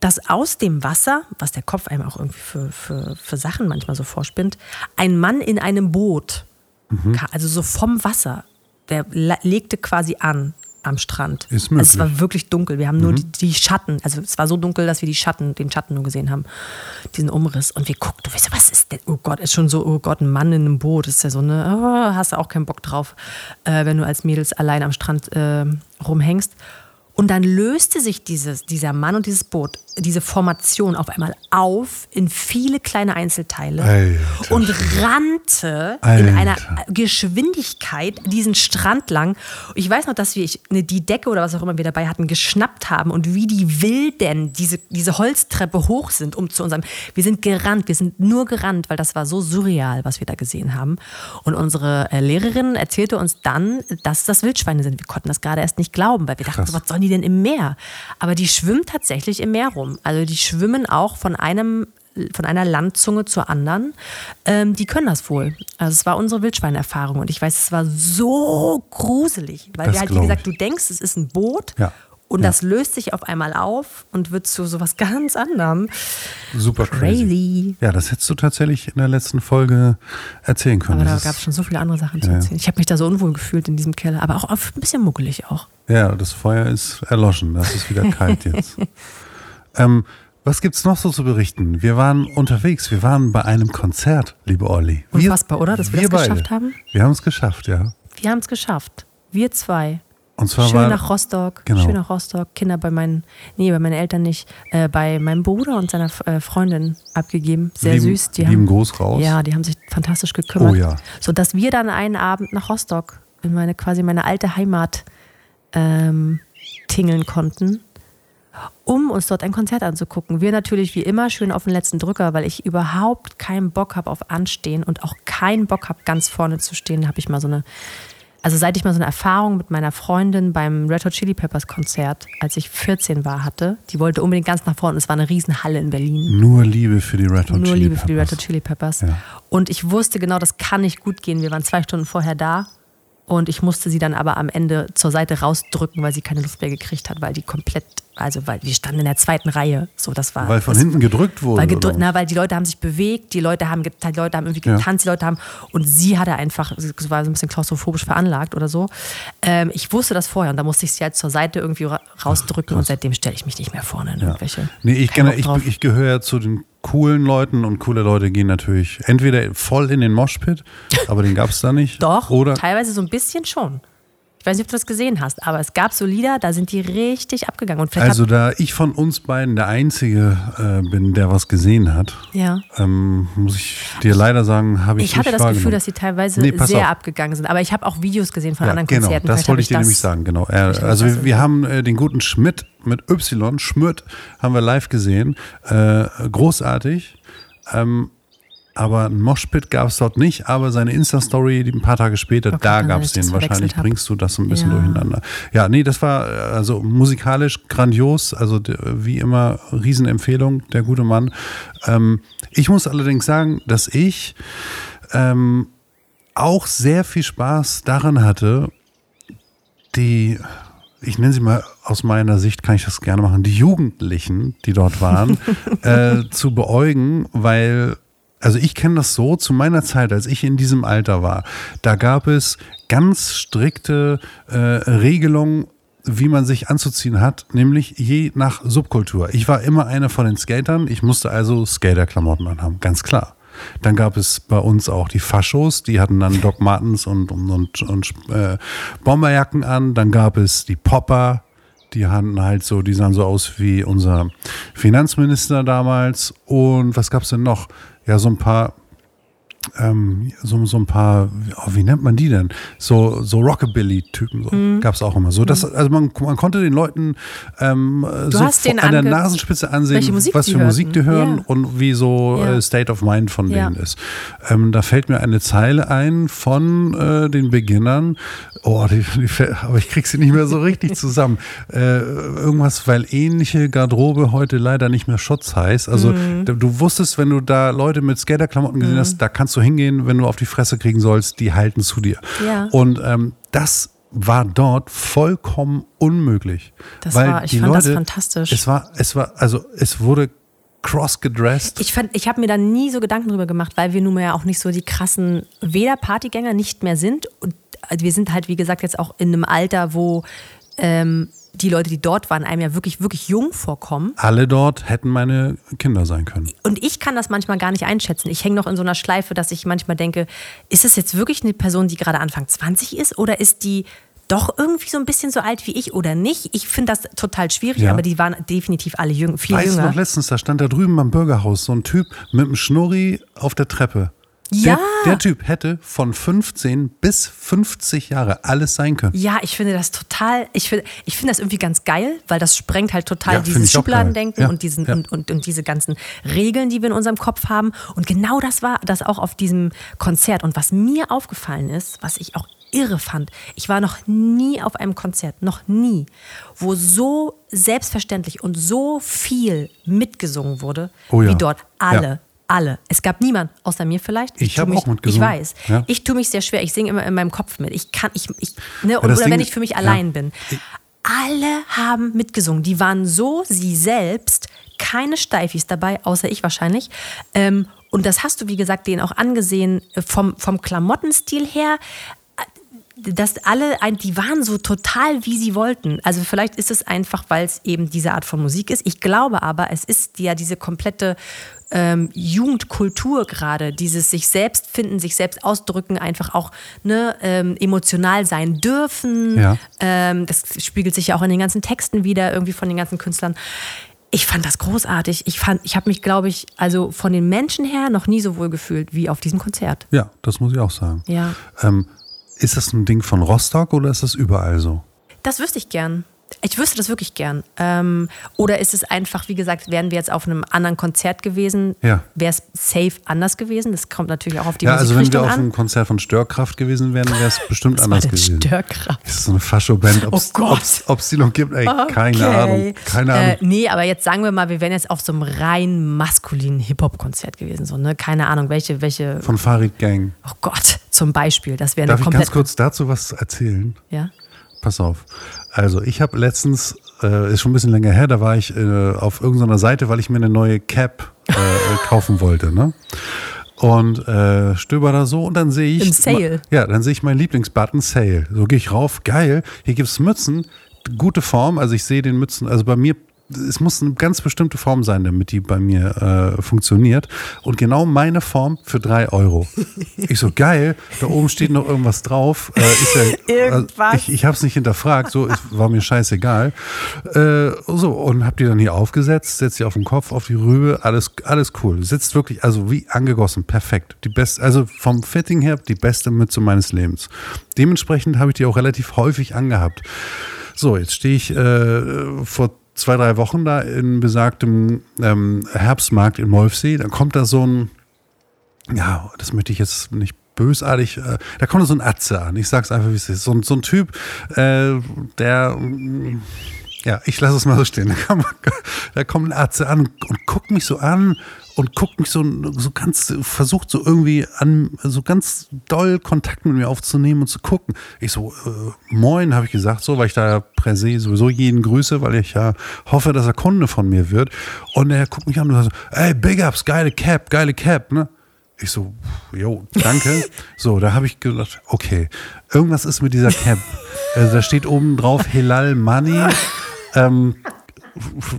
[SPEAKER 3] dass aus dem Wasser, was der Kopf einem auch irgendwie für, für, für Sachen manchmal so vorspinnt, ein Mann in einem Boot,
[SPEAKER 4] Mhm.
[SPEAKER 3] also so vom Wasser, der legte quasi an am Strand.
[SPEAKER 4] Ist
[SPEAKER 3] Also es war
[SPEAKER 4] möglich. Mhm.
[SPEAKER 3] wirklich dunkel. Wir haben nur die, die Schatten, also es war so dunkel, dass wir die Schatten, den Schatten nur gesehen haben, diesen Umriss. Und wir guckten, du weißt, was ist denn? Oh Gott, ist schon so, oh Gott, ein Mann in einem Boot. Ist ja so eine, oh, hast du auch keinen Bock drauf, äh, wenn du als Mädels allein am Strand äh, rumhängst. Und dann löste sich dieses, dieser Mann und dieses Boot, diese Formation auf einmal auf in viele kleine Einzelteile
[SPEAKER 4] Alter
[SPEAKER 3] und rannte in
[SPEAKER 4] Alter.
[SPEAKER 3] einer Geschwindigkeit diesen Strand lang. Ich weiß noch, dass wir ne, die Decke oder was auch immer wir dabei hatten, geschnappt haben und wie die Wilden diese, diese Holztreppe hoch sind, um zu unserem. Wir sind gerannt, wir sind nur gerannt, weil das war so surreal, was wir da gesehen haben. Und unsere äh, Lehrerin erzählte uns dann, dass das Wildschweine sind. Wir konnten das gerade erst nicht glauben, weil wir dachten,
[SPEAKER 4] Krass.
[SPEAKER 3] was sollen die denn im Meer? Aber die schwimmen tatsächlich im Meer rum. Also die schwimmen auch von einem von einer Landzunge zur anderen, ähm, die können das wohl. Also es war unsere Wildschweinerfahrung und ich weiß, es war so gruselig, weil
[SPEAKER 4] Das
[SPEAKER 3] wir halt, wie gesagt, du denkst, es ist ein Boot
[SPEAKER 4] Ja.
[SPEAKER 3] und
[SPEAKER 4] Ja.
[SPEAKER 3] das löst sich auf einmal auf und wird zu sowas [LAUGHS] ganz anderem.
[SPEAKER 4] Super crazy.
[SPEAKER 3] Crazy.
[SPEAKER 4] Ja, das hättest du tatsächlich in der letzten Folge erzählen können.
[SPEAKER 3] Aber da gab es schon so viele andere Sachen zu
[SPEAKER 4] Ja.
[SPEAKER 3] erzählen. Ich habe mich da so unwohl gefühlt in diesem Keller, aber auch ein bisschen muckelig auch.
[SPEAKER 4] Ja, das Feuer ist erloschen. Das ist wieder kalt jetzt. [LAUGHS] ähm, was gibt's noch so zu berichten? Wir waren unterwegs. Wir waren bei einem Konzert, liebe Olli. Wir-
[SPEAKER 3] Unfassbar, oder? Dass wir das
[SPEAKER 4] beide.
[SPEAKER 3] geschafft haben?
[SPEAKER 4] Wir haben es geschafft, ja.
[SPEAKER 3] Wir haben es geschafft. Wir zwei.
[SPEAKER 4] Und zwar
[SPEAKER 3] Schön
[SPEAKER 4] war
[SPEAKER 3] nach Rostock,
[SPEAKER 4] Genau.
[SPEAKER 3] schön nach Rostock, Kinder bei meinen, nee, bei meinen Eltern nicht, äh, bei meinem Bruder und seiner äh, Freundin abgegeben. Sehr
[SPEAKER 4] Lieben-
[SPEAKER 3] süß. Die
[SPEAKER 4] lieben
[SPEAKER 3] haben,
[SPEAKER 4] Gruß raus.
[SPEAKER 3] Ja, die haben sich fantastisch gekümmert.
[SPEAKER 4] Oh ja.
[SPEAKER 3] Sodass wir dann einen Abend nach Rostock, in meine quasi meine alte Heimat, ähm, tingeln konnten, um uns dort ein Konzert anzugucken. Wir natürlich wie immer schön auf den letzten Drücker, weil ich überhaupt keinen Bock habe auf Anstehen und auch keinen Bock habe, ganz vorne zu stehen. habe ich mal so eine, also seit ich mal so eine Erfahrung mit meiner Freundin beim Red Hot Chili Peppers Konzert, als ich 14 war, hatte. Die wollte unbedingt ganz nach vorne. Es war eine Riesenhalle in Berlin.
[SPEAKER 4] Nur Liebe für die Red Hot
[SPEAKER 3] Nur
[SPEAKER 4] Chili
[SPEAKER 3] Liebe für die Red
[SPEAKER 4] Peppers.
[SPEAKER 3] Hot Chili Peppers.
[SPEAKER 4] Ja.
[SPEAKER 3] Und ich wusste genau, das kann nicht gut gehen. Wir waren zwei Stunden vorher da. Und ich musste sie dann aber am Ende zur Seite rausdrücken, weil sie keine Luft mehr gekriegt hat, weil die komplett, also weil wir standen in der zweiten Reihe. So, das war.
[SPEAKER 4] Weil von
[SPEAKER 3] das,
[SPEAKER 4] hinten gedrückt wurde.
[SPEAKER 3] weil,
[SPEAKER 4] oder?
[SPEAKER 3] na, weil die Leute haben sich bewegt, die Leute haben, die Leute haben irgendwie
[SPEAKER 4] Ja.
[SPEAKER 3] getanzt, die Leute haben. Und sie hatte einfach, sie war so ein bisschen klaustrophobisch veranlagt oder so. Ähm, ich wusste das vorher und da musste ich sie halt zur Seite irgendwie ra rausdrücken und seitdem stelle ich mich nicht mehr vorne in irgendwelche.
[SPEAKER 4] Nee, ich, ich, ich gehöre ja zu den coolen Leuten und coole Leute gehen natürlich entweder voll in den Moshpit, aber den gab es da nicht.
[SPEAKER 3] Doch,
[SPEAKER 4] Oder
[SPEAKER 3] teilweise so ein bisschen schon. Ich weiß nicht, ob du das gesehen hast, aber es gab so Lieder, da sind die richtig abgegangen.
[SPEAKER 4] Also da ich von uns beiden der Einzige äh, bin, der was gesehen hat,
[SPEAKER 3] ja.
[SPEAKER 4] ähm, muss ich dir leider sagen, habe ich
[SPEAKER 3] Ich hatte das Gefühl, dass sie teilweise
[SPEAKER 4] Nee,
[SPEAKER 3] sehr
[SPEAKER 4] auf.
[SPEAKER 3] abgegangen sind. Aber ich habe auch Videos gesehen von
[SPEAKER 4] Ja,
[SPEAKER 3] anderen
[SPEAKER 4] genau,
[SPEAKER 3] Konzerten.
[SPEAKER 4] das wollte ich dir
[SPEAKER 3] hab
[SPEAKER 4] nämlich sagen, genau.
[SPEAKER 3] Vielleicht
[SPEAKER 4] also wir,
[SPEAKER 3] das
[SPEAKER 4] wir haben äh, den guten Schmidt mit Y, Schmidt, haben wir live gesehen. Äh, großartig. Ähm, aber ein Moshpit gab es dort nicht, aber seine Insta-Story, die ein paar Tage später,
[SPEAKER 3] Okay,
[SPEAKER 4] da
[SPEAKER 3] dann,
[SPEAKER 4] gab es den. Wahrscheinlich bringst du das so ein bisschen
[SPEAKER 3] Ja.
[SPEAKER 4] durcheinander. Ja, nee, das war äh, also musikalisch grandios, also wie immer Riesenempfehlung, der gute Mann. Ähm, ich muss allerdings sagen, dass ich ähm, auch sehr viel Spaß daran hatte, die, ich nenne sie mal aus meiner Sicht, kann ich das gerne machen, die Jugendlichen, die dort waren, [LAUGHS] äh, zu beäugen, weil, also ich kenne das so, zu meiner Zeit, als ich in diesem Alter war, da gab es ganz strikte äh, Regelungen, wie man sich anzuziehen hat, nämlich je nach Subkultur. Ich war immer einer von den Skatern, ich musste also Skaterklamotten anhaben, ganz klar. Dann gab es bei uns auch die Faschos, die hatten dann Doc Martens und, und, und, und äh, Bomberjacken an. Dann gab es die Popper, die hatten halt so, die sahen so aus wie unser Finanzminister damals. Und was gab es denn noch? Ja, so ein paar, ähm, so, so ein paar, oh, wie nennt man die denn? So, so Rockabilly-Typen so.
[SPEAKER 3] Mhm.
[SPEAKER 4] gab es auch immer. So, das, also man, man konnte den Leuten ähm, so an der Nasenspitze ansehen, was für Musik die hören
[SPEAKER 3] Ja.
[SPEAKER 4] und wie so
[SPEAKER 3] Ja.
[SPEAKER 4] äh, State of Mind von
[SPEAKER 3] Ja.
[SPEAKER 4] denen ist. Ähm, da fällt mir eine Zeile ein von äh, den Beginnern. Oh, die, die, aber ich krieg sie nicht mehr so richtig zusammen. [LAUGHS] Äh, irgendwas, weil ähnliche Garderobe heute leider nicht mehr Schutz heißt. Also
[SPEAKER 3] Mhm.
[SPEAKER 4] du wusstest, wenn du da Leute mit Skaterklamotten gesehen hast, da kannst du hingehen, wenn du auf die Fresse kriegen sollst, die halten zu dir.
[SPEAKER 3] Ja.
[SPEAKER 4] Und ähm, das war dort vollkommen unmöglich.
[SPEAKER 3] Das
[SPEAKER 4] weil
[SPEAKER 3] war- ich
[SPEAKER 4] die
[SPEAKER 3] fand das
[SPEAKER 4] Leute,
[SPEAKER 3] fantastisch.
[SPEAKER 4] Es war, es war, also es wurde cross-gedressed.
[SPEAKER 3] Ich, fand- ich habe mir da nie so Gedanken drüber gemacht, weil wir nun mal ja auch nicht so die krassen weder Partygänger nicht mehr sind. Und also wir sind halt, wie gesagt, jetzt auch in einem Alter, wo ähm, die Leute, die dort waren, einem ja wirklich, wirklich jung vorkommen.
[SPEAKER 4] Alle dort hätten meine Kinder sein können.
[SPEAKER 3] Und ich kann das manchmal gar nicht einschätzen. Ich hänge noch in so einer Schleife, dass ich manchmal denke, ist es jetzt wirklich eine Person, die gerade Anfang 20 ist oder ist die doch irgendwie so ein bisschen so alt wie ich oder nicht? Ich finde das total schwierig,
[SPEAKER 4] Ja.
[SPEAKER 3] aber die waren definitiv alle jüng, viel
[SPEAKER 4] Weißt du
[SPEAKER 3] jünger.
[SPEAKER 4] noch letztens, da stand da drüben am Bürgerhaus so ein Typ mit einem Schnurri auf der Treppe.
[SPEAKER 3] Ja.
[SPEAKER 4] Der, der Typ hätte von 15 bis 50 Jahre alles sein können.
[SPEAKER 3] Ja, ich finde das total, ich finde ich finde das irgendwie ganz geil, weil das sprengt halt total
[SPEAKER 4] Ja,
[SPEAKER 3] dieses. Schubladendenken
[SPEAKER 4] Ja,
[SPEAKER 3] und, diesen,
[SPEAKER 4] ja.
[SPEAKER 3] und, und, und diese ganzen Regeln, die wir in unserem Kopf haben. Und genau das war das auch auf diesem Konzert. Und was mir aufgefallen ist, was ich auch irre fand, ich war noch nie auf einem Konzert, noch nie, wo so selbstverständlich und so viel mitgesungen wurde,
[SPEAKER 4] Oh ja.
[SPEAKER 3] wie dort. Alle.
[SPEAKER 4] Ja.
[SPEAKER 3] Alle. Es gab niemand, außer mir vielleicht.
[SPEAKER 4] Ich
[SPEAKER 3] tu
[SPEAKER 4] hab
[SPEAKER 3] mich-
[SPEAKER 4] auch mitgesungen.
[SPEAKER 3] Ich weiß.
[SPEAKER 4] Ja.
[SPEAKER 3] Ich tue mich sehr schwer. Ich singe immer in meinem Kopf mit. Ich kann, ich, ich, ne,
[SPEAKER 4] das
[SPEAKER 3] oder
[SPEAKER 4] Ding-
[SPEAKER 3] wenn ich für mich
[SPEAKER 4] ja.
[SPEAKER 3] allein bin. Alle haben mitgesungen. Die waren so sie selbst. Keine Steifis dabei, außer ich wahrscheinlich. Ähm, und das hast du, wie gesagt, denen auch angesehen äh, vom, vom Klamottenstil her dass alle, die waren so total, wie sie wollten. Also vielleicht ist es einfach, weil es eben diese Art von Musik ist. Ich glaube aber, es ist ja diese komplette ähm, Jugendkultur gerade, dieses sich selbst finden, sich selbst ausdrücken, einfach auch ne, ähm, emotional sein dürfen.
[SPEAKER 4] Ja.
[SPEAKER 3] Ähm, das spiegelt sich ja auch in den ganzen Texten wieder, irgendwie von den ganzen Künstlern. Ich fand das großartig. Ich fand, ich habe mich, glaube ich, also von den Menschen her noch nie so wohl gefühlt wie auf diesem Konzert.
[SPEAKER 4] Ja, das muss ich auch sagen.
[SPEAKER 3] Ja.
[SPEAKER 4] Ähm, ist das ein Ding von Rostock oder ist das überall so?
[SPEAKER 3] Das wüsste ich gern. Ich wüsste das wirklich gern. Ähm, oder ist es einfach, wie gesagt, wären wir jetzt auf einem anderen Konzert gewesen,
[SPEAKER 4] Ja.
[SPEAKER 3] wäre es safe anders gewesen. Das kommt natürlich auch auf die
[SPEAKER 4] ja, also wenn wir auf einem. Konzert von Störkraft gewesen wären, wäre es bestimmt
[SPEAKER 3] Was war
[SPEAKER 4] anders
[SPEAKER 3] denn
[SPEAKER 4] gewesen.
[SPEAKER 3] Störkraft?
[SPEAKER 4] Das ist so eine Fascho-Band. Ob
[SPEAKER 3] Oh Gott.
[SPEAKER 4] es die noch gibt, ey, keine
[SPEAKER 3] Okay.
[SPEAKER 4] Ahnung. Keine Ahnung.
[SPEAKER 3] Äh, nee, aber jetzt sagen wir mal, wir wären jetzt auf so einem rein maskulinen Hip-Hop-Konzert gewesen. So, ne? Keine Ahnung, welche, welche.
[SPEAKER 4] Von Farid Gang.
[SPEAKER 3] Oh Gott, zum Beispiel. Das wäre
[SPEAKER 4] Darf ich ganz kurz dazu was erzählen?
[SPEAKER 3] Ja?
[SPEAKER 4] Pass auf. Also ich habe letztens, äh, ist schon ein bisschen länger her, da war ich äh, auf irgendeiner Seite, weil ich mir eine neue Cap äh, äh, kaufen wollte. Ne? Und äh, stöber da so und dann sehe ich.
[SPEAKER 3] Im Sale.
[SPEAKER 4] Ja, dann sehe ich meinen Lieblingsbutton Sale. So gehe ich rauf, geil, hier gibt's Mützen, gute Form. Also ich sehe den Mützen, also bei mir, es muss eine ganz bestimmte Form sein, damit die bei mir äh, funktioniert. Und genau meine Form für drei Euro. Ich so, geil, da oben steht noch irgendwas drauf. Äh, ist ja, [LAUGHS]
[SPEAKER 3] Irgendwas.
[SPEAKER 4] ich, ich habe es nicht hinterfragt, so es war mir scheißegal. Äh, so und hab die dann hier aufgesetzt, setzt sie auf den Kopf, auf die Rübe, alles alles cool. Sitzt wirklich also wie angegossen, perfekt. Die beste, also vom Fitting her die beste Mütze meines Lebens. Dementsprechend habe ich die auch relativ häufig angehabt. So, jetzt stehe ich äh, vor zwei, drei Wochen da in besagtem ähm, Herbstmarkt in Wolfsee. Da kommt da so ein ja, das möchte ich jetzt nicht bösartig, äh, da kommt so ein Atze an. Ich sag's einfach, wie es ist. So, ein- so ein Typ, äh, der, mm, ja, ich lasse es mal so stehen. [LAUGHS] Da kommt, da kommt ein Atze an und, und guckt mich so an und guckt mich so, so ganz, versucht so irgendwie an, so ganz doll Kontakt mit mir aufzunehmen und zu gucken. Ich so, äh, moin, habe ich gesagt, so, weil ich da per se sowieso jeden grüße, weil ich ja hoffe, dass er Kunde von mir wird. Und er guckt mich an und sagt so, ey, Big Ups, geile Cap, geile Cap, ne? Ich so, jo, danke. [LAUGHS] So, da habe ich gedacht, okay, irgendwas ist mit dieser Cap. Also da steht oben drauf Helal Money. [LAUGHS] Ähm,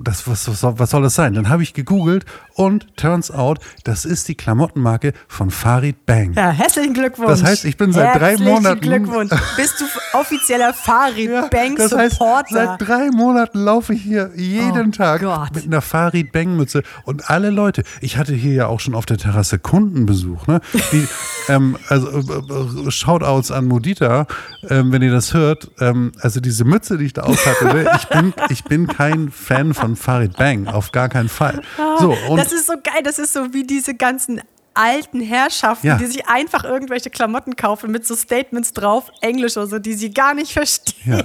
[SPEAKER 4] das, was, was, soll- das sein? Dann habe ich gegoogelt und turns out, das ist die Klamottenmarke von Farid Bang.
[SPEAKER 3] Ja, herzlichen Glückwunsch.
[SPEAKER 4] Das heißt, ich bin seit drei
[SPEAKER 3] Herzlichen
[SPEAKER 4] Monaten-
[SPEAKER 3] Glückwunsch. Bist du offizieller Farid [LAUGHS]
[SPEAKER 4] Ja,
[SPEAKER 3] Bang
[SPEAKER 4] das heißt,
[SPEAKER 3] Supporter?
[SPEAKER 4] seit drei Monaten laufe ich hier jeden
[SPEAKER 3] Oh
[SPEAKER 4] Tag
[SPEAKER 3] Gott.
[SPEAKER 4] mit einer Farid Bang Mütze und alle Leute. Ich hatte hier ja auch schon auf der Terrasse Kundenbesuch. Ne? Die, [LAUGHS] ähm, also äh, äh, Shoutouts an Modita, ähm, wenn ihr das hört. Ähm, also diese Mütze, die ich da auf hatte, ne? ich bin ich bin kein Fan von Farid Bang, auf gar keinen Fall. So und
[SPEAKER 3] das ist so geil. Das ist so wie diese ganzen alten Herrschaften,
[SPEAKER 4] Ja.
[SPEAKER 3] die sich einfach irgendwelche Klamotten kaufen mit so Statements drauf, Englisch oder so, die sie gar nicht verstehen.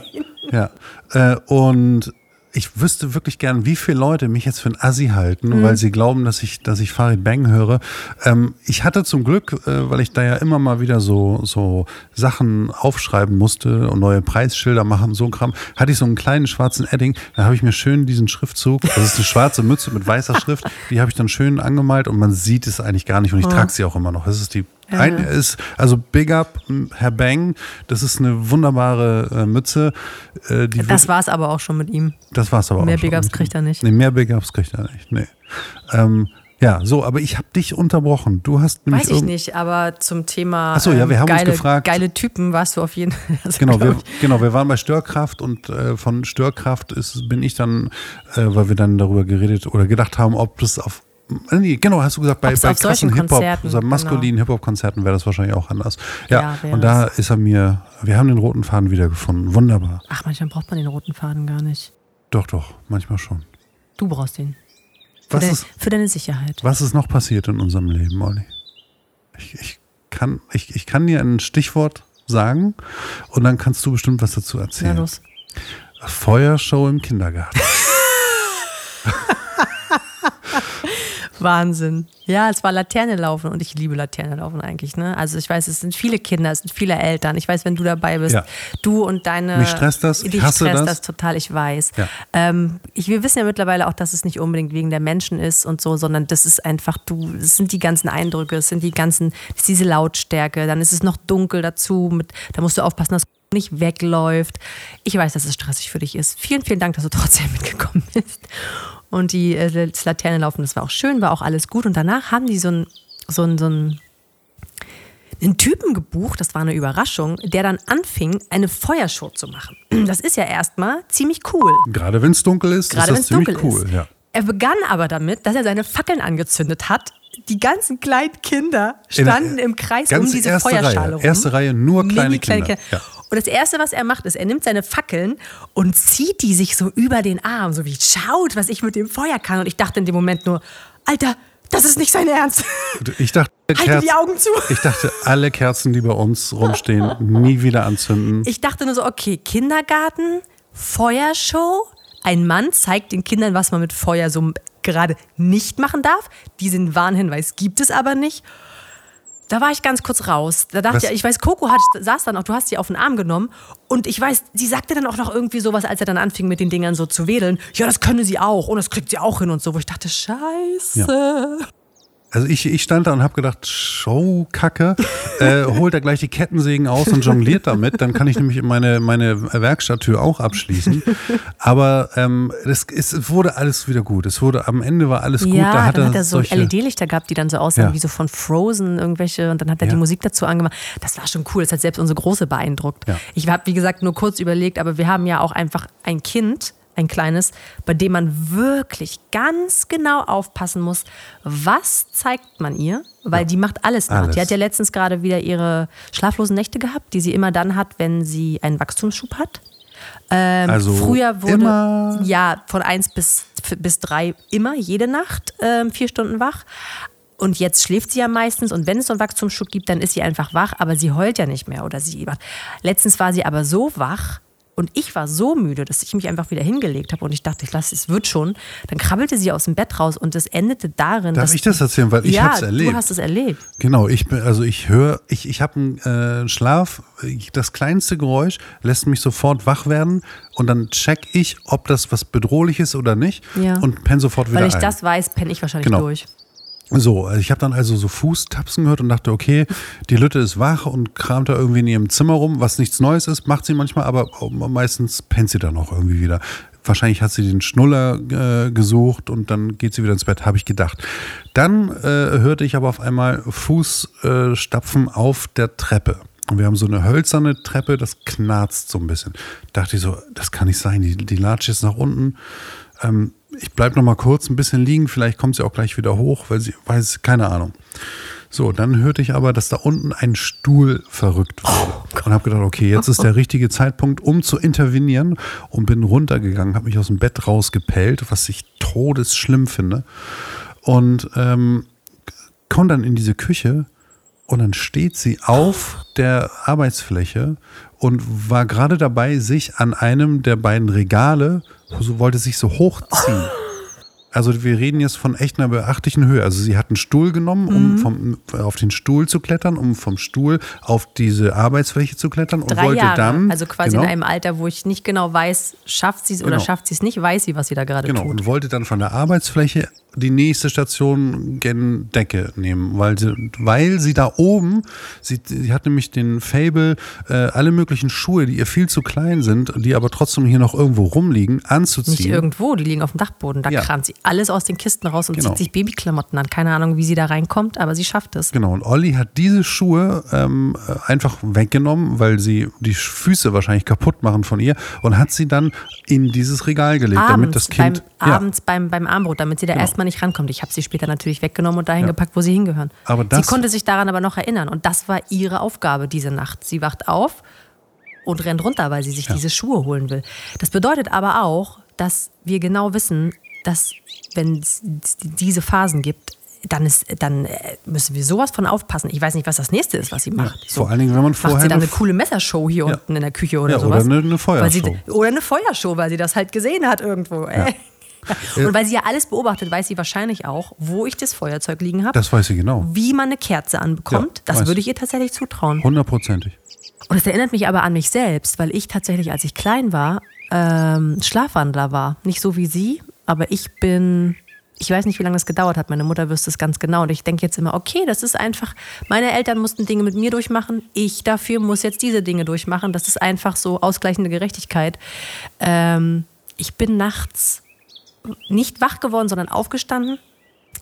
[SPEAKER 4] Ja, ja. Äh, und ich wüsste wirklich gern, wie viele Leute mich jetzt für ein Assi halten, weil sie glauben, dass ich, dass ich Farid Bang höre. Ähm, ich hatte zum Glück, äh, weil ich da ja immer mal wieder so, so Sachen aufschreiben musste und neue Preisschilder machen, so ein Kram, hatte ich so einen kleinen schwarzen Edding. Da habe ich mir schön diesen Schriftzug, das ist eine schwarze Mütze mit weißer Schrift, die habe ich dann schön angemalt und man sieht es eigentlich gar nicht und ich [LAUGHS] trage sie auch immer noch. Das ist die ein, ist, also Big Up, m, Herr Bang, das ist eine wunderbare äh, Mütze. Äh, die
[SPEAKER 3] Das
[SPEAKER 4] wird,
[SPEAKER 3] war's aber auch schon mit ihm.
[SPEAKER 4] das war's aber
[SPEAKER 3] mehr
[SPEAKER 4] auch. schon.
[SPEAKER 3] Big Ups kriegt er nicht.
[SPEAKER 4] Nee, mehr Big Ups kriegt er nicht. Nee. Ähm, ja, so, aber ich habe dich unterbrochen. Du hast nämlich
[SPEAKER 3] Weiß ich nicht, aber zum Thema
[SPEAKER 4] Ach so, ja, wir haben uns
[SPEAKER 3] geile,
[SPEAKER 4] gefragt-
[SPEAKER 3] geile Typen warst du auf jeden Fall. [LAUGHS] Also,
[SPEAKER 4] Genau, wir, genau, wir waren bei Störkraft und äh, von Störkraft ist, bin ich dann, äh, weil wir dann darüber geredet oder gedacht haben, ob das auf Nee, genau, hast du gesagt, bei,
[SPEAKER 3] Ob's
[SPEAKER 4] bei krassen Hip-Hop, so maskulinen Hip-Hop-Konzerten wäre das wahrscheinlich auch anders. Ja,
[SPEAKER 3] Ja,
[SPEAKER 4] und da ist er mir, wir haben den roten Faden wiedergefunden. Wunderbar.
[SPEAKER 3] Ach, manchmal braucht man den roten Faden gar nicht.
[SPEAKER 4] Doch, doch, manchmal schon.
[SPEAKER 3] Du brauchst ihn. Für,
[SPEAKER 4] ist,
[SPEAKER 3] für deine Sicherheit.
[SPEAKER 4] was ist noch passiert in unserem Leben, Olli? Ich, ich, kann, ich, ich kann dir ein Stichwort sagen und dann kannst du bestimmt was dazu
[SPEAKER 3] Ja,
[SPEAKER 4] erzählen.
[SPEAKER 3] los.
[SPEAKER 4] Feuershow im Kindergarten. [LAUGHS]
[SPEAKER 3] Wahnsinn. Ja, es war Laterne laufen und ich liebe Laterne laufen eigentlich. Ne? Also ich weiß, es sind viele Kinder, es sind viele Eltern. Ich weiß, wenn du dabei bist,
[SPEAKER 4] Ja.
[SPEAKER 3] du und deine.
[SPEAKER 4] Mich stresst das, ich hasse
[SPEAKER 3] stresst
[SPEAKER 4] das.
[SPEAKER 3] das total, ich weiß.
[SPEAKER 4] Ja.
[SPEAKER 3] Ähm, ich, wir wissen ja mittlerweile auch, dass es nicht unbedingt wegen der Menschen ist und so, sondern das ist einfach, du, es sind die ganzen Eindrücke, es sind die ganzen, es ist diese Lautstärke, dann ist es noch dunkel dazu, mit, da musst du aufpassen, dass nicht wegläuft. Ich weiß, dass es stressig für dich ist. Vielen, vielen Dank, dass du trotzdem [LAUGHS] mitgekommen bist. Und die äh, das Laternenlaufen, das war auch schön, war auch alles gut. Und danach haben die so einen so einen- so einen einen Typen gebucht, das war eine Überraschung, der dann anfing, eine Feuershow zu machen. [CLEARS THROAT] Das ist ja erstmal ziemlich cool.
[SPEAKER 4] Gerade wenn es dunkel ist,
[SPEAKER 3] Gerade
[SPEAKER 4] ist
[SPEAKER 3] wenn
[SPEAKER 4] das
[SPEAKER 3] es dunkel
[SPEAKER 4] ziemlich cool.
[SPEAKER 3] ist.
[SPEAKER 4] Ja.
[SPEAKER 3] Er begann aber damit, dass er seine Fackeln angezündet hat. Die ganzen kleinen Kinder standen im Kreis um diese Feuerschale
[SPEAKER 4] Reihe.
[SPEAKER 3] rum.
[SPEAKER 4] Erste Reihe, nur kleine
[SPEAKER 3] Mini
[SPEAKER 4] Kinder. Ja.
[SPEAKER 3] Und das Erste, was er macht, ist, er nimmt seine Fackeln und zieht die sich so über den Arm, so wie schaut, was ich mit dem Feuer kann. Und ich dachte in dem Moment nur, Alter, das ist nicht sein Ernst.
[SPEAKER 4] Ich dachte, [LAUGHS]
[SPEAKER 3] Halte die Augen zu.
[SPEAKER 4] ich dachte, alle Kerzen, die bei uns rumstehen, nie wieder anzünden.
[SPEAKER 3] Ich dachte nur so, okay, Kindergarten, Feuershow. Ein Mann zeigt den Kindern, was man mit Feuer so gerade nicht machen darf. Diesen Warnhinweis gibt es aber nicht. Da war ich ganz kurz raus. Da dachte ich, ich weiß, Coco hat, saß dann auch, du hast sie auf den Arm genommen. Und ich weiß, sie sagte dann auch noch irgendwie sowas, als er dann anfing mit den Dingern so zu wedeln. Ja, das könne sie auch und das kriegt sie auch hin und so. Wo ich dachte, scheiße.
[SPEAKER 4] Also ich, ich stand da und habe gedacht, Showkacke, äh, holt er gleich die Kettensägen aus und jongliert damit, dann kann ich nämlich meine, meine Werkstatttür auch abschließen. Aber ähm, das, es wurde alles wieder gut. Es wurde, am Ende war alles gut.
[SPEAKER 3] Ja,
[SPEAKER 4] da hat
[SPEAKER 3] dann
[SPEAKER 4] er
[SPEAKER 3] hat er so LED-Lichter gehabt, die dann so aussahen
[SPEAKER 4] Ja.
[SPEAKER 3] wie so von Frozen irgendwelche und dann hat er
[SPEAKER 4] Ja.
[SPEAKER 3] die Musik dazu angemacht. Das war schon cool, das hat selbst unsere Große beeindruckt. Ich habe, wie gesagt, nur kurz überlegt, aber wir haben ja auch einfach ein Kind, ein kleines, bei dem man wirklich ganz genau aufpassen muss, was zeigt man ihr, weil die macht alles nach.
[SPEAKER 4] Alles.
[SPEAKER 3] Die hat ja letztens gerade wieder ihre schlaflosen Nächte gehabt, die sie immer dann hat, wenn sie einen Wachstumsschub hat. Ähm,
[SPEAKER 4] Also
[SPEAKER 3] früher wurde
[SPEAKER 4] immer-
[SPEAKER 3] ja von eins bis, bis drei immer jede Nacht ähm, vier Stunden wach. Und jetzt schläft sie ja meistens und wenn es so einen Wachstumsschub gibt, dann ist sie einfach wach, aber sie heult ja nicht mehr oder sie macht. Letztens war sie aber so wach und ich war so müde, dass ich mich einfach wieder hingelegt habe und ich dachte, ich lasse es wird schon. Dann krabbelte sie aus dem Bett raus und es endete darin,
[SPEAKER 4] Darf
[SPEAKER 3] dass
[SPEAKER 4] ich das erzählen? Weil ich
[SPEAKER 3] ja,
[SPEAKER 4] hab's erlebt.
[SPEAKER 3] du hast es erlebt.
[SPEAKER 4] Genau, ich bin, also ich höre, ich, ich habe einen äh, Schlaf, das kleinste Geräusch lässt mich sofort wach werden und dann check ich, ob das was bedrohlich ist oder nicht
[SPEAKER 3] Ja.
[SPEAKER 4] und penne sofort wieder
[SPEAKER 3] Weil ich
[SPEAKER 4] ein.
[SPEAKER 3] das weiß, penne ich wahrscheinlich
[SPEAKER 4] Genau.
[SPEAKER 3] durch.
[SPEAKER 4] So, also ich habe dann also so Fußtapsen gehört und dachte, okay, die Lütte ist wach und kramt da irgendwie in ihrem Zimmer rum, was nichts Neues ist, macht sie manchmal, aber meistens pennt sie dann auch irgendwie wieder. Wahrscheinlich hat sie den Schnuller äh, gesucht und dann geht sie wieder ins Bett, habe ich gedacht. Dann äh, hörte ich aber auf einmal Fußstapfen äh, auf der Treppe. Und wir haben so eine hölzerne Treppe, das knarzt so ein bisschen. Dachte ich so, das kann nicht sein, die, die latscht jetzt nach unten. Ähm, ich bleib noch mal kurz ein bisschen liegen, vielleicht kommt sie auch gleich wieder hoch, weil sie weiß, keine Ahnung. So, dann hörte ich aber, dass da unten ein Stuhl verrückt wurde. und habe gedacht, okay, jetzt ist der richtige Zeitpunkt, um zu intervenieren und bin runtergegangen, habe mich aus dem Bett rausgepellt, was ich todesschlimm finde. Und ähm, komme dann in diese Küche und dann steht sie auf der Arbeitsfläche und war gerade dabei, sich an einem der beiden Regale, so wollte sich so hochziehen. [LAUGHS] Also wir reden jetzt von echt einer beachtlichen Höhe. Also sie hat einen Stuhl genommen, um
[SPEAKER 3] Mhm.
[SPEAKER 4] vom, auf den Stuhl zu klettern, um vom Stuhl auf diese Arbeitsfläche zu klettern und
[SPEAKER 3] Drei
[SPEAKER 4] wollte
[SPEAKER 3] Jahre.
[SPEAKER 4] dann
[SPEAKER 3] also quasi
[SPEAKER 4] genau,
[SPEAKER 3] in einem Alter, wo ich nicht genau weiß, schafft sie es oder
[SPEAKER 4] Genau.
[SPEAKER 3] schafft sie es nicht, weiß sie, was sie da gerade
[SPEAKER 4] Genau,
[SPEAKER 3] tut.
[SPEAKER 4] und wollte dann von der Arbeitsfläche die nächste Station gen Decke nehmen, weil sie, weil sie da oben, sie, sie hat nämlich den Fable, äh, alle möglichen Schuhe, die ihr viel zu klein sind, die aber trotzdem hier noch irgendwo rumliegen, anzuziehen.
[SPEAKER 3] Nicht irgendwo, die liegen auf dem Dachboden. Da
[SPEAKER 4] Ja.
[SPEAKER 3] kramt sie alles aus den Kisten raus und
[SPEAKER 4] Genau.
[SPEAKER 3] zieht sich Babyklamotten an. Keine Ahnung, wie sie da reinkommt, aber sie schafft es.
[SPEAKER 4] Genau, und Olli hat diese Schuhe ähm, einfach weggenommen, weil sie die Füße wahrscheinlich kaputt machen von ihr und hat sie dann in dieses Regal gelegt, damit das Kind.
[SPEAKER 3] beim,
[SPEAKER 4] ja,
[SPEAKER 3] abends beim, beim Armbrot, damit sie da
[SPEAKER 4] Genau.
[SPEAKER 3] erstmal nicht rankommt. Ich habe sie später natürlich weggenommen und dahin
[SPEAKER 4] Ja.
[SPEAKER 3] gepackt, wo sie hingehören.
[SPEAKER 4] Aber
[SPEAKER 3] sie
[SPEAKER 4] das-
[SPEAKER 3] konnte sich daran aber noch erinnern und das war ihre Aufgabe diese Nacht. Sie wacht auf und rennt runter, weil sie sich diese Schuhe holen will. Das bedeutet aber auch, dass wir genau wissen, dass wenn es diese Phasen gibt, dann, ist, dann äh, müssen wir sowas von aufpassen. Ich weiß nicht, was das nächste ist, was sie macht.
[SPEAKER 4] vor allen Dingen, wenn man
[SPEAKER 3] Macht
[SPEAKER 4] vorher
[SPEAKER 3] sie dann
[SPEAKER 4] eine
[SPEAKER 3] coole Messershow hier
[SPEAKER 4] Ja.
[SPEAKER 3] unten in der Küche oder
[SPEAKER 4] Ja, oder
[SPEAKER 3] sowas?
[SPEAKER 4] eine- eine
[SPEAKER 3] Weil sie,
[SPEAKER 4] Feuershow.
[SPEAKER 3] oder eine Feuershow, weil sie das halt gesehen hat irgendwo. Ey. Und weil sie ja alles beobachtet, weiß sie wahrscheinlich auch, wo ich das Feuerzeug liegen habe,
[SPEAKER 4] Das weiß sie genau.
[SPEAKER 3] wie man eine Kerze anbekommt.
[SPEAKER 4] Ja,
[SPEAKER 3] das würde
[SPEAKER 4] ich.
[SPEAKER 3] ich ihr tatsächlich zutrauen.
[SPEAKER 4] Hundertprozentig.
[SPEAKER 3] Und es erinnert mich aber an mich selbst, weil ich tatsächlich, als ich klein war, ähm, Schlafwandler war. Nicht so wie sie, aber ich bin, ich weiß nicht, wie lange das gedauert hat. Meine Mutter wüsste es ganz genau. Und ich denke jetzt immer, okay, das ist einfach, meine Eltern mussten Dinge mit mir durchmachen. Ich dafür muss jetzt diese Dinge durchmachen. Das ist einfach so ausgleichende Gerechtigkeit. Ähm, ich bin nachts nicht wach geworden, sondern aufgestanden,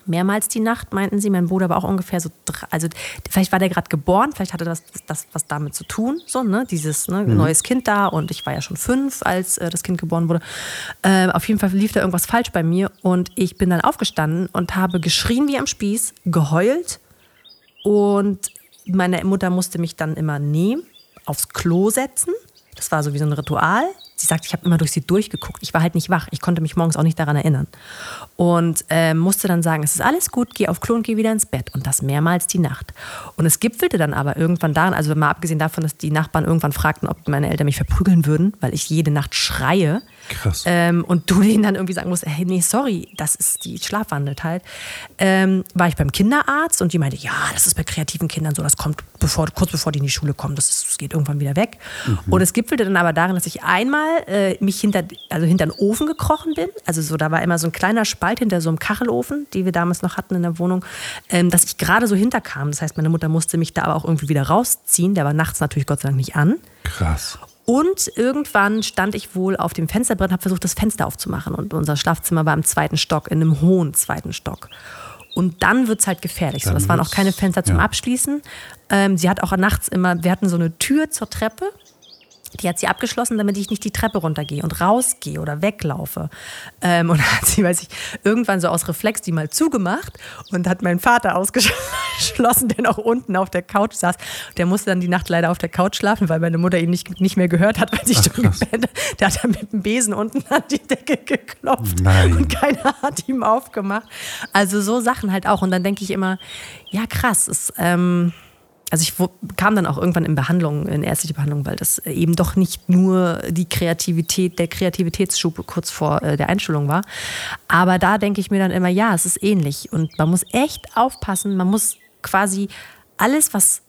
[SPEAKER 3] mehrmals die Nacht, meinten sie. Mein Bruder war auch ungefähr so, also vielleicht war der gerade geboren, vielleicht hatte das, das was damit zu tun, so, ne, dieses ne,
[SPEAKER 4] Mhm.
[SPEAKER 3] neues Kind da und ich war ja schon fünf, als äh, das Kind geboren wurde. Äh, auf jeden Fall lief da irgendwas falsch bei mir und ich bin dann aufgestanden und habe geschrien wie am Spieß, geheult und meine Mutter musste mich dann immer nehmen, aufs Klo setzen. Das war so wie so ein Ritual. Sie sagt, ich habe immer durch sie durchgeguckt. Ich war halt nicht wach. Ich konnte mich morgens auch nicht daran erinnern. Und ähm, musste dann sagen, es ist alles gut, geh auf Klo und geh wieder ins Bett. Und das mehrmals die Nacht. Und es gipfelte dann aber irgendwann daran, also mal abgesehen davon, dass die Nachbarn irgendwann fragten, ob meine Eltern mich verprügeln würden, weil ich jede Nacht schreie.
[SPEAKER 4] Krass.
[SPEAKER 3] Ähm, und du denen dann irgendwie sagen musst, hey, nee, sorry, das ist die schlafwandelt halt. Ähm, war ich beim Kinderarzt und die meinte, ja, das ist bei kreativen Kindern so, das kommt bevor, kurz bevor die in die Schule kommen, das, ist, das geht irgendwann wieder weg. Und es gipfelte dann aber darin, dass ich einmal äh, mich hinter, also hinter den Ofen gekrochen bin. Also so, da war immer so ein kleiner Spalt hinter so einem Kachelofen, die wir damals noch hatten in der Wohnung, ähm, dass ich gerade so hinterkam. Das heißt, meine Mutter musste mich da aber auch irgendwie wieder rausziehen. Der war nachts natürlich Gott sei Dank nicht an.
[SPEAKER 4] Krass.
[SPEAKER 3] Und irgendwann stand ich wohl auf dem Fensterbrett und habe versucht, das Fenster aufzumachen. Und unser Schlafzimmer war im zweiten Stock, in einem hohen zweiten Stock. Und dann wird es halt gefährlich. So,
[SPEAKER 4] Dann
[SPEAKER 3] das waren auch keine Fenster zum
[SPEAKER 4] ja.
[SPEAKER 3] Abschließen. Ähm, sie hat auch nachts immer, wir hatten so eine Tür zur Treppe. Die hat sie abgeschlossen, damit ich nicht die Treppe runtergehe und rausgehe oder weglaufe. Ähm, und dann hat sie, weiß ich, irgendwann so aus Reflex die mal zugemacht und hat meinen Vater ausgeschlossen, der noch unten auf der Couch saß. Der musste dann die Nacht leider auf der Couch schlafen, weil meine Mutter ihn nicht, nicht mehr gehört hat, weil sie schon gepennt. Der hat dann mit dem Besen unten an die Decke geklopft
[SPEAKER 4] Nein.
[SPEAKER 3] und keiner hat ihm aufgemacht. Also so Sachen halt auch. Und dann denke ich immer, ja krass, ist, ähm, also ich kam dann auch irgendwann in Behandlung, in ärztliche Behandlung, weil das eben doch nicht nur die Kreativität, der Kreativitätsschub kurz vor äh, der Einstellung war. Aber da denke ich mir dann immer, ja, es ist ähnlich. Und man muss echt aufpassen, man muss quasi alles, was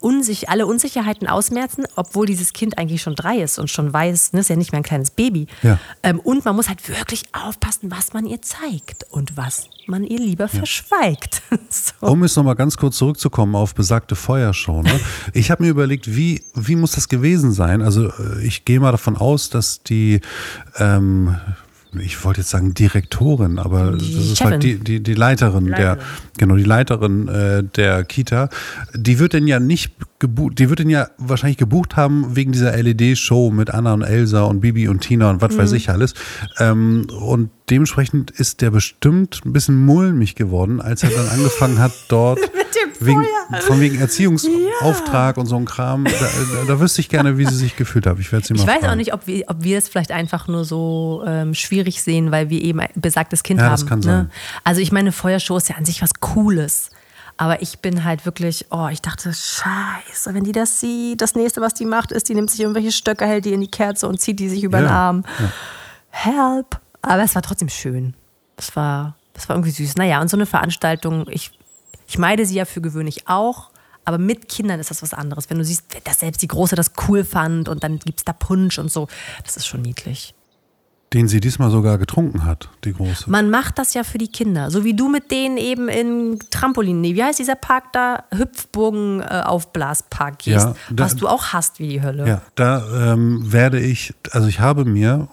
[SPEAKER 3] unsich, alle Unsicherheiten ausmerzen, obwohl dieses Kind eigentlich schon drei ist und schon weiß, ne, ist ja nicht mehr ein kleines Baby.
[SPEAKER 4] Ja.
[SPEAKER 3] Ähm, und man muss halt wirklich aufpassen, was man ihr zeigt und was man ihr lieber verschweigt. [LAUGHS] so.
[SPEAKER 4] Um jetzt nochmal ganz kurz zurückzukommen auf besagte Feuershow. Ne? [LAUGHS] Ich habe mir überlegt, wie, wie muss das gewesen sein? Also äh, ich gehe mal davon aus, dass die, ähm, ich wollte jetzt sagen Direktorin, aber
[SPEAKER 3] Die
[SPEAKER 4] das ist
[SPEAKER 3] Chefin.
[SPEAKER 4] halt die, die, die Leiterin, der,
[SPEAKER 3] Leiterin.
[SPEAKER 4] genau, die Leiterin äh, der Kita. Die wird denn ja nicht gebucht, die wird denn ja wahrscheinlich gebucht haben wegen dieser LED-Show mit Anna und Elsa und Bibi und Tina und was
[SPEAKER 3] Mhm.
[SPEAKER 4] weiß ich alles. Ähm, und dementsprechend ist der bestimmt ein bisschen mulmig geworden, als er dann [LAUGHS] angefangen hat, dort [LAUGHS]
[SPEAKER 3] dem
[SPEAKER 4] wegen, von wegen Erziehungsauftrag und so ein Kram. Da, da, da wüsste ich gerne, wie sie sich gefühlt hat. Ich werde sie mal
[SPEAKER 3] Ich weiß
[SPEAKER 4] fragen.
[SPEAKER 3] auch nicht, ob wir, ob wir es vielleicht einfach nur so ähm, schwierig sehen, weil wir eben ein besagtes Kind
[SPEAKER 4] Ja,
[SPEAKER 3] haben.
[SPEAKER 4] das kann
[SPEAKER 3] ne?
[SPEAKER 4] sein.
[SPEAKER 3] Also ich meine, Feuershow ist ja an sich was Cooles. Aber ich bin halt wirklich, oh, ich dachte, scheiße, wenn die das sieht, das nächste, was die macht, ist, die nimmt sich irgendwelche Stöcke, hält die in die Kerze und zieht die sich über den
[SPEAKER 4] Ja,
[SPEAKER 3] Arm. Help. Aber es war trotzdem schön. Es war, das war irgendwie süß. Naja, und so eine Veranstaltung, ich, ich meide sie ja für gewöhnlich auch. Aber mit Kindern ist das was anderes. Wenn du siehst, dass selbst die Große das cool fand und dann gibt es da Punsch und so, das ist schon niedlich.
[SPEAKER 4] Den sie diesmal sogar getrunken hat, die große.
[SPEAKER 3] Man macht das ja für die Kinder. So wie du mit denen eben in Trampolin, nee, wie heißt dieser Park da? Hüpfburgen äh, Aufblaspark gehst.
[SPEAKER 4] Ja, da-
[SPEAKER 3] was du auch hast wie die Hölle.
[SPEAKER 4] Ja, da ähm, werde ich, also ich habe mir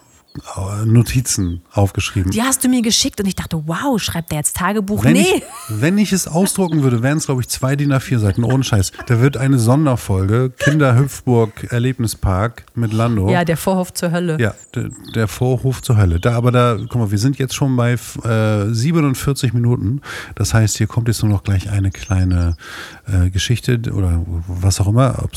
[SPEAKER 4] Notizen aufgeschrieben.
[SPEAKER 3] Die hast du mir geschickt und ich dachte, wow, schreibt der jetzt Tagebuch?
[SPEAKER 4] Wenn,
[SPEAKER 3] nee.
[SPEAKER 4] ich, wenn ich es ausdrucken würde, wären es, glaube ich, zwei DIN A4 Seiten, ohne Scheiß. Da wird eine Sonderfolge, Kinderhüpfburg Erlebnispark mit Lando.
[SPEAKER 3] Ja, der Vorhof zur Hölle.
[SPEAKER 4] Ja, der, der Vorhof zur Hölle. Da, aber da, guck mal, wir sind jetzt schon bei äh, 47 Minuten. Das heißt, hier kommt jetzt nur noch gleich eine kleine äh, Geschichte oder was auch immer.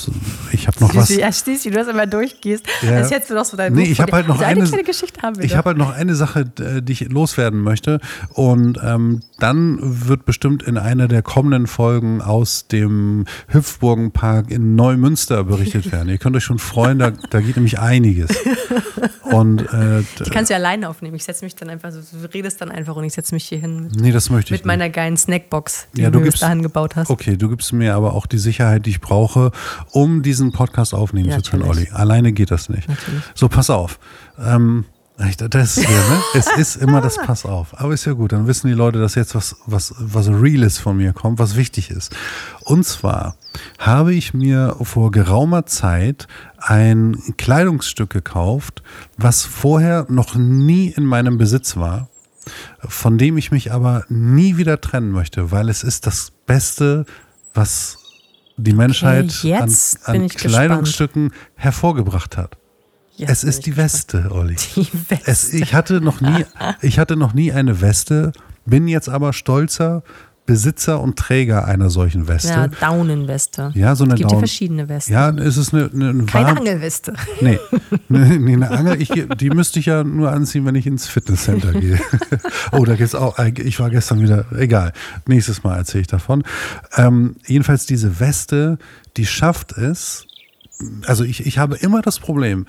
[SPEAKER 4] Ich habe noch was.
[SPEAKER 3] Süßi, ja, siehst du, du das immer durchgehst.
[SPEAKER 4] Ja.
[SPEAKER 3] Als hättest du noch so dein
[SPEAKER 4] Nee,
[SPEAKER 3] Buch
[SPEAKER 4] ich habe halt noch eine,
[SPEAKER 3] eine Geschichte haben wir
[SPEAKER 4] ich habe halt noch eine Sache, äh, die ich loswerden möchte. Und ähm, dann wird bestimmt in einer der kommenden Folgen aus dem Hüpfburgenpark in Neumünster berichtet [LAUGHS] werden. Ihr könnt euch schon freuen, da, da geht nämlich einiges. Und äh,
[SPEAKER 3] Die kannst du ja alleine aufnehmen. Ich setze mich dann einfach so, du redest dann einfach und ich setze mich hier hin mit,
[SPEAKER 4] nee, das möchte ich
[SPEAKER 3] mit meiner geilen Snackbox, die
[SPEAKER 4] Ja,
[SPEAKER 3] du bis
[SPEAKER 4] gibst-
[SPEAKER 3] dahin gebaut hast.
[SPEAKER 4] Okay, du gibst mir aber auch die Sicherheit, die ich brauche, um diesen Podcast aufnehmen
[SPEAKER 3] Ja,
[SPEAKER 4] zu können. Olli. Alleine geht das nicht.
[SPEAKER 3] Natürlich.
[SPEAKER 4] So, pass auf. Ähm, das ist hier, ne? Es [LAUGHS] ist immer das Pass auf. Aber ist ja gut, dann wissen die Leute, dass jetzt was, was, was Reales von mir kommt, was wichtig ist. Und zwar habe ich mir vor geraumer Zeit ein Kleidungsstück gekauft, was vorher noch nie in meinem Besitz war. von dem ich mich aber nie wieder trennen möchte, weil es ist das Beste, was die Menschheit
[SPEAKER 3] jetzt
[SPEAKER 4] an, an Kleidungsstücken hervorgebracht hat.
[SPEAKER 3] Jetzt
[SPEAKER 4] es ist die. Weste, Olli. [LAUGHS]
[SPEAKER 3] Die Weste.
[SPEAKER 4] Es, ich, hatte noch nie, [LAUGHS] ich hatte noch nie eine Weste, bin jetzt aber stolzer Besitzer und Träger einer solchen
[SPEAKER 3] ja,
[SPEAKER 4] Weste.
[SPEAKER 3] Daunenweste.
[SPEAKER 4] Ja, so eine
[SPEAKER 3] es gibt ja
[SPEAKER 4] Down-
[SPEAKER 3] verschiedene Westen.
[SPEAKER 4] Ja, es ist eine, eine, eine
[SPEAKER 3] Keine
[SPEAKER 4] warm-
[SPEAKER 3] Angelweste. [LAUGHS]
[SPEAKER 4] Nee, nee, nee eine Angel, ich, die müsste ich ja nur anziehen, wenn ich ins Fitnesscenter gehe. oh, da geht's auch, ich war gestern wieder, egal, nächstes Mal erzähle ich davon. Ähm, jedenfalls diese Weste, die schafft es, also ich, ich habe immer das Problem,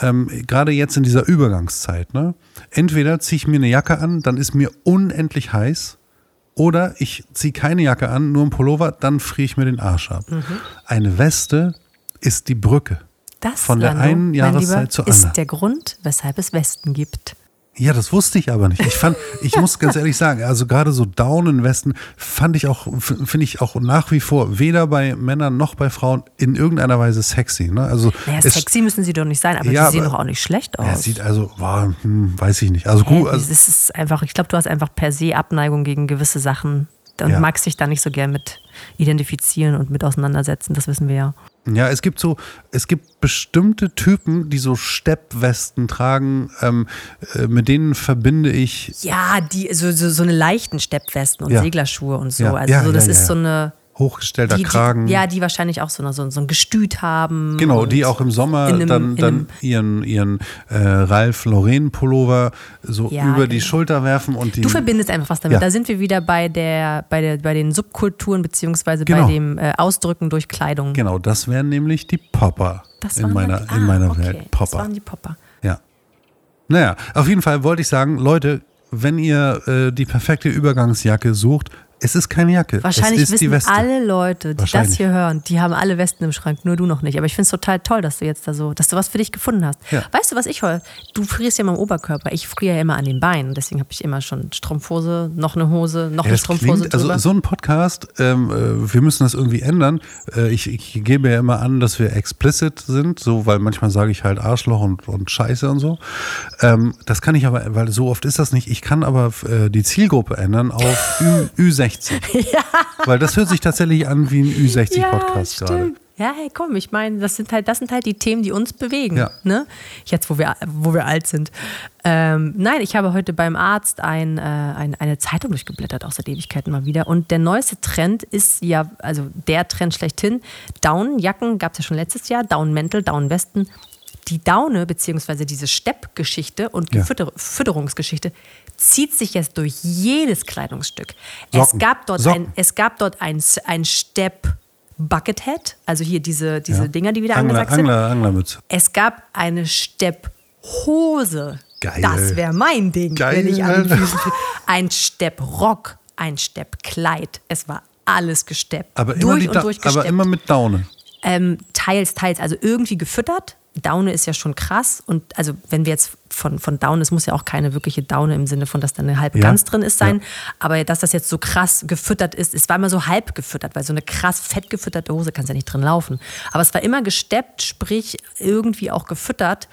[SPEAKER 4] ähm, gerade jetzt in dieser Übergangszeit, ne? entweder ziehe ich mir eine Jacke an, dann ist mir unendlich heiß, oder ich ziehe keine Jacke an, nur ein Pullover, dann friere ich mir den Arsch ab.
[SPEAKER 3] Mhm.
[SPEAKER 4] Eine Weste ist die Brücke.
[SPEAKER 3] Das,
[SPEAKER 4] Von der
[SPEAKER 3] Lando,
[SPEAKER 4] einen Jahreszeit
[SPEAKER 3] Lieber,
[SPEAKER 4] zur
[SPEAKER 3] ist
[SPEAKER 4] anderen.
[SPEAKER 3] der Grund, weshalb es Westen gibt.
[SPEAKER 4] Ja, das wusste ich aber nicht. Ich fand, ich [LAUGHS] muss ganz ehrlich sagen, also gerade so Daunenwesten fand ich auch, finde ich auch nach wie vor weder bei Männern noch bei Frauen in irgendeiner Weise sexy. Ne? Also
[SPEAKER 3] Naja,
[SPEAKER 4] es,
[SPEAKER 3] sexy müssen sie doch nicht sein, aber
[SPEAKER 4] Ja,
[SPEAKER 3] die sehen doch auch nicht schlecht aus.
[SPEAKER 4] Ja, sieht also, boah, hm, weiß ich nicht. Also gut, also,
[SPEAKER 3] es ist einfach, ich glaube, du hast einfach per se Abneigung gegen gewisse Sachen und
[SPEAKER 4] Ja.
[SPEAKER 3] magst dich da nicht so gern mit identifizieren und mit auseinandersetzen, das wissen wir ja.
[SPEAKER 4] Ja, es gibt so, es gibt bestimmte Typen, die so Steppwesten tragen, ähm, äh, mit denen verbinde ich
[SPEAKER 3] Ja, die, so, so, so eine leichten Steppwesten und
[SPEAKER 4] Ja.
[SPEAKER 3] Seglerschuhe und so.
[SPEAKER 4] Ja.
[SPEAKER 3] Also
[SPEAKER 4] Ja,
[SPEAKER 3] so, das ist so eine.
[SPEAKER 4] Hochgestellter
[SPEAKER 3] Die,
[SPEAKER 4] Kragen.
[SPEAKER 3] Die, ja, die wahrscheinlich auch so, eine, so, so ein Gestüt haben.
[SPEAKER 4] Genau, die auch im Sommer
[SPEAKER 3] in einem-
[SPEAKER 4] dann,
[SPEAKER 3] in
[SPEAKER 4] dann ihren, ihren äh, Ralph Lauren Pullover so
[SPEAKER 3] Ja,
[SPEAKER 4] über die
[SPEAKER 3] genau.
[SPEAKER 4] Schulter werfen und die.
[SPEAKER 3] Du verbindest einfach was damit.
[SPEAKER 4] Ja.
[SPEAKER 3] Da sind wir wieder bei der, bei der, bei den Subkulturen beziehungsweise
[SPEAKER 4] Genau.
[SPEAKER 3] bei dem äh, Ausdrücken durch Kleidung.
[SPEAKER 4] genau, das wären nämlich die Popper
[SPEAKER 3] Das
[SPEAKER 4] in
[SPEAKER 3] waren
[SPEAKER 4] meiner,
[SPEAKER 3] die-
[SPEAKER 4] in
[SPEAKER 3] ah,
[SPEAKER 4] meiner
[SPEAKER 3] okay.
[SPEAKER 4] Welt.
[SPEAKER 3] Das
[SPEAKER 4] Popper.
[SPEAKER 3] waren die Popper.
[SPEAKER 4] Ja. Naja, auf jeden Fall wollte ich sagen, Leute, wenn ihr äh, die perfekte Übergangsjacke sucht, es ist keine Jacke.
[SPEAKER 3] Wahrscheinlich
[SPEAKER 4] es ist die
[SPEAKER 3] wissen
[SPEAKER 4] Weste.
[SPEAKER 3] alle Leute, die das hier hören, die haben alle Westen im Schrank, nur du noch nicht. Aber ich finde es total toll, dass du jetzt da so, dass du was für dich gefunden hast.
[SPEAKER 4] Ja.
[SPEAKER 3] Weißt du, was ich heute? Du frierst ja immer am Oberkörper. Ich friere ja immer an den Beinen. Deswegen habe ich immer schon Strumpfhose, noch eine Hose, noch
[SPEAKER 4] Ja,
[SPEAKER 3] eine Strumpfhose
[SPEAKER 4] klingt, also so ein Podcast, ähm, äh, wir müssen das irgendwie ändern. Äh, ich, ich gebe ja immer an, dass wir explicit sind, so, weil manchmal sage ich halt Arschloch und, und Scheiße und so. Ähm, das kann ich aber, weil so oft ist das nicht. Ich kann aber äh, die Zielgruppe ändern auf Ü, Ü60. [LAUGHS] Weil das hört sich tatsächlich an wie ein Ü60-Podcast gerade.
[SPEAKER 3] stimmt. Ja, hey, komm, ich meine, das sind halt, das sind halt die Themen, die uns bewegen.
[SPEAKER 4] Ja.
[SPEAKER 3] Ne? Jetzt, wo wir, wo wir alt sind. Ähm, nein, ich habe heute beim Arzt ein, äh, ein, eine Zeitung durchgeblättert, seit Ewigkeiten mal wieder. Und der neueste Trend ist ja, also der Trend schlechthin, Downjacken gab es ja schon letztes Jahr, Downmäntel, Downwesten. Die Daune, beziehungsweise diese Steppgeschichte und
[SPEAKER 4] Ja.
[SPEAKER 3] Gefütter Fütterungsgeschichte, zieht sich jetzt durch jedes Kleidungsstück. Es
[SPEAKER 4] Socken.
[SPEAKER 3] gab dort
[SPEAKER 4] Socken.
[SPEAKER 3] ein, es gab dort ein, ein Stepp Buckethead, also hier diese, diese
[SPEAKER 4] Ja.
[SPEAKER 3] Dinger, die wieder
[SPEAKER 4] Angler,
[SPEAKER 3] angesagt sind.
[SPEAKER 4] Angler, Anglermütze.
[SPEAKER 3] Es gab eine Stepphose.
[SPEAKER 4] Geil.
[SPEAKER 3] Das wäre mein Ding,
[SPEAKER 4] Geil.
[SPEAKER 3] wenn ich an den Füßen Ein Stepprock, ein Steppkleid. Es war alles gesteppt.
[SPEAKER 4] Aber immer,
[SPEAKER 3] durch und durch
[SPEAKER 4] aber
[SPEAKER 3] gesteppt.
[SPEAKER 4] immer mit Daune.
[SPEAKER 3] Ähm, teils, teils, also irgendwie gefüttert. Daune ist ja schon krass. Und also, wenn wir jetzt von, von Daune, es muss ja auch keine wirkliche Daune im Sinne von, dass da eine halbe
[SPEAKER 4] Ja.
[SPEAKER 3] Gans drin ist, sein.
[SPEAKER 4] Ja.
[SPEAKER 3] Aber dass das jetzt so krass gefüttert ist, es war immer so halb gefüttert, weil so eine krass fett gefütterte Hose kannst ja nicht drin laufen. Aber es war immer gesteppt, sprich irgendwie auch gefüttert.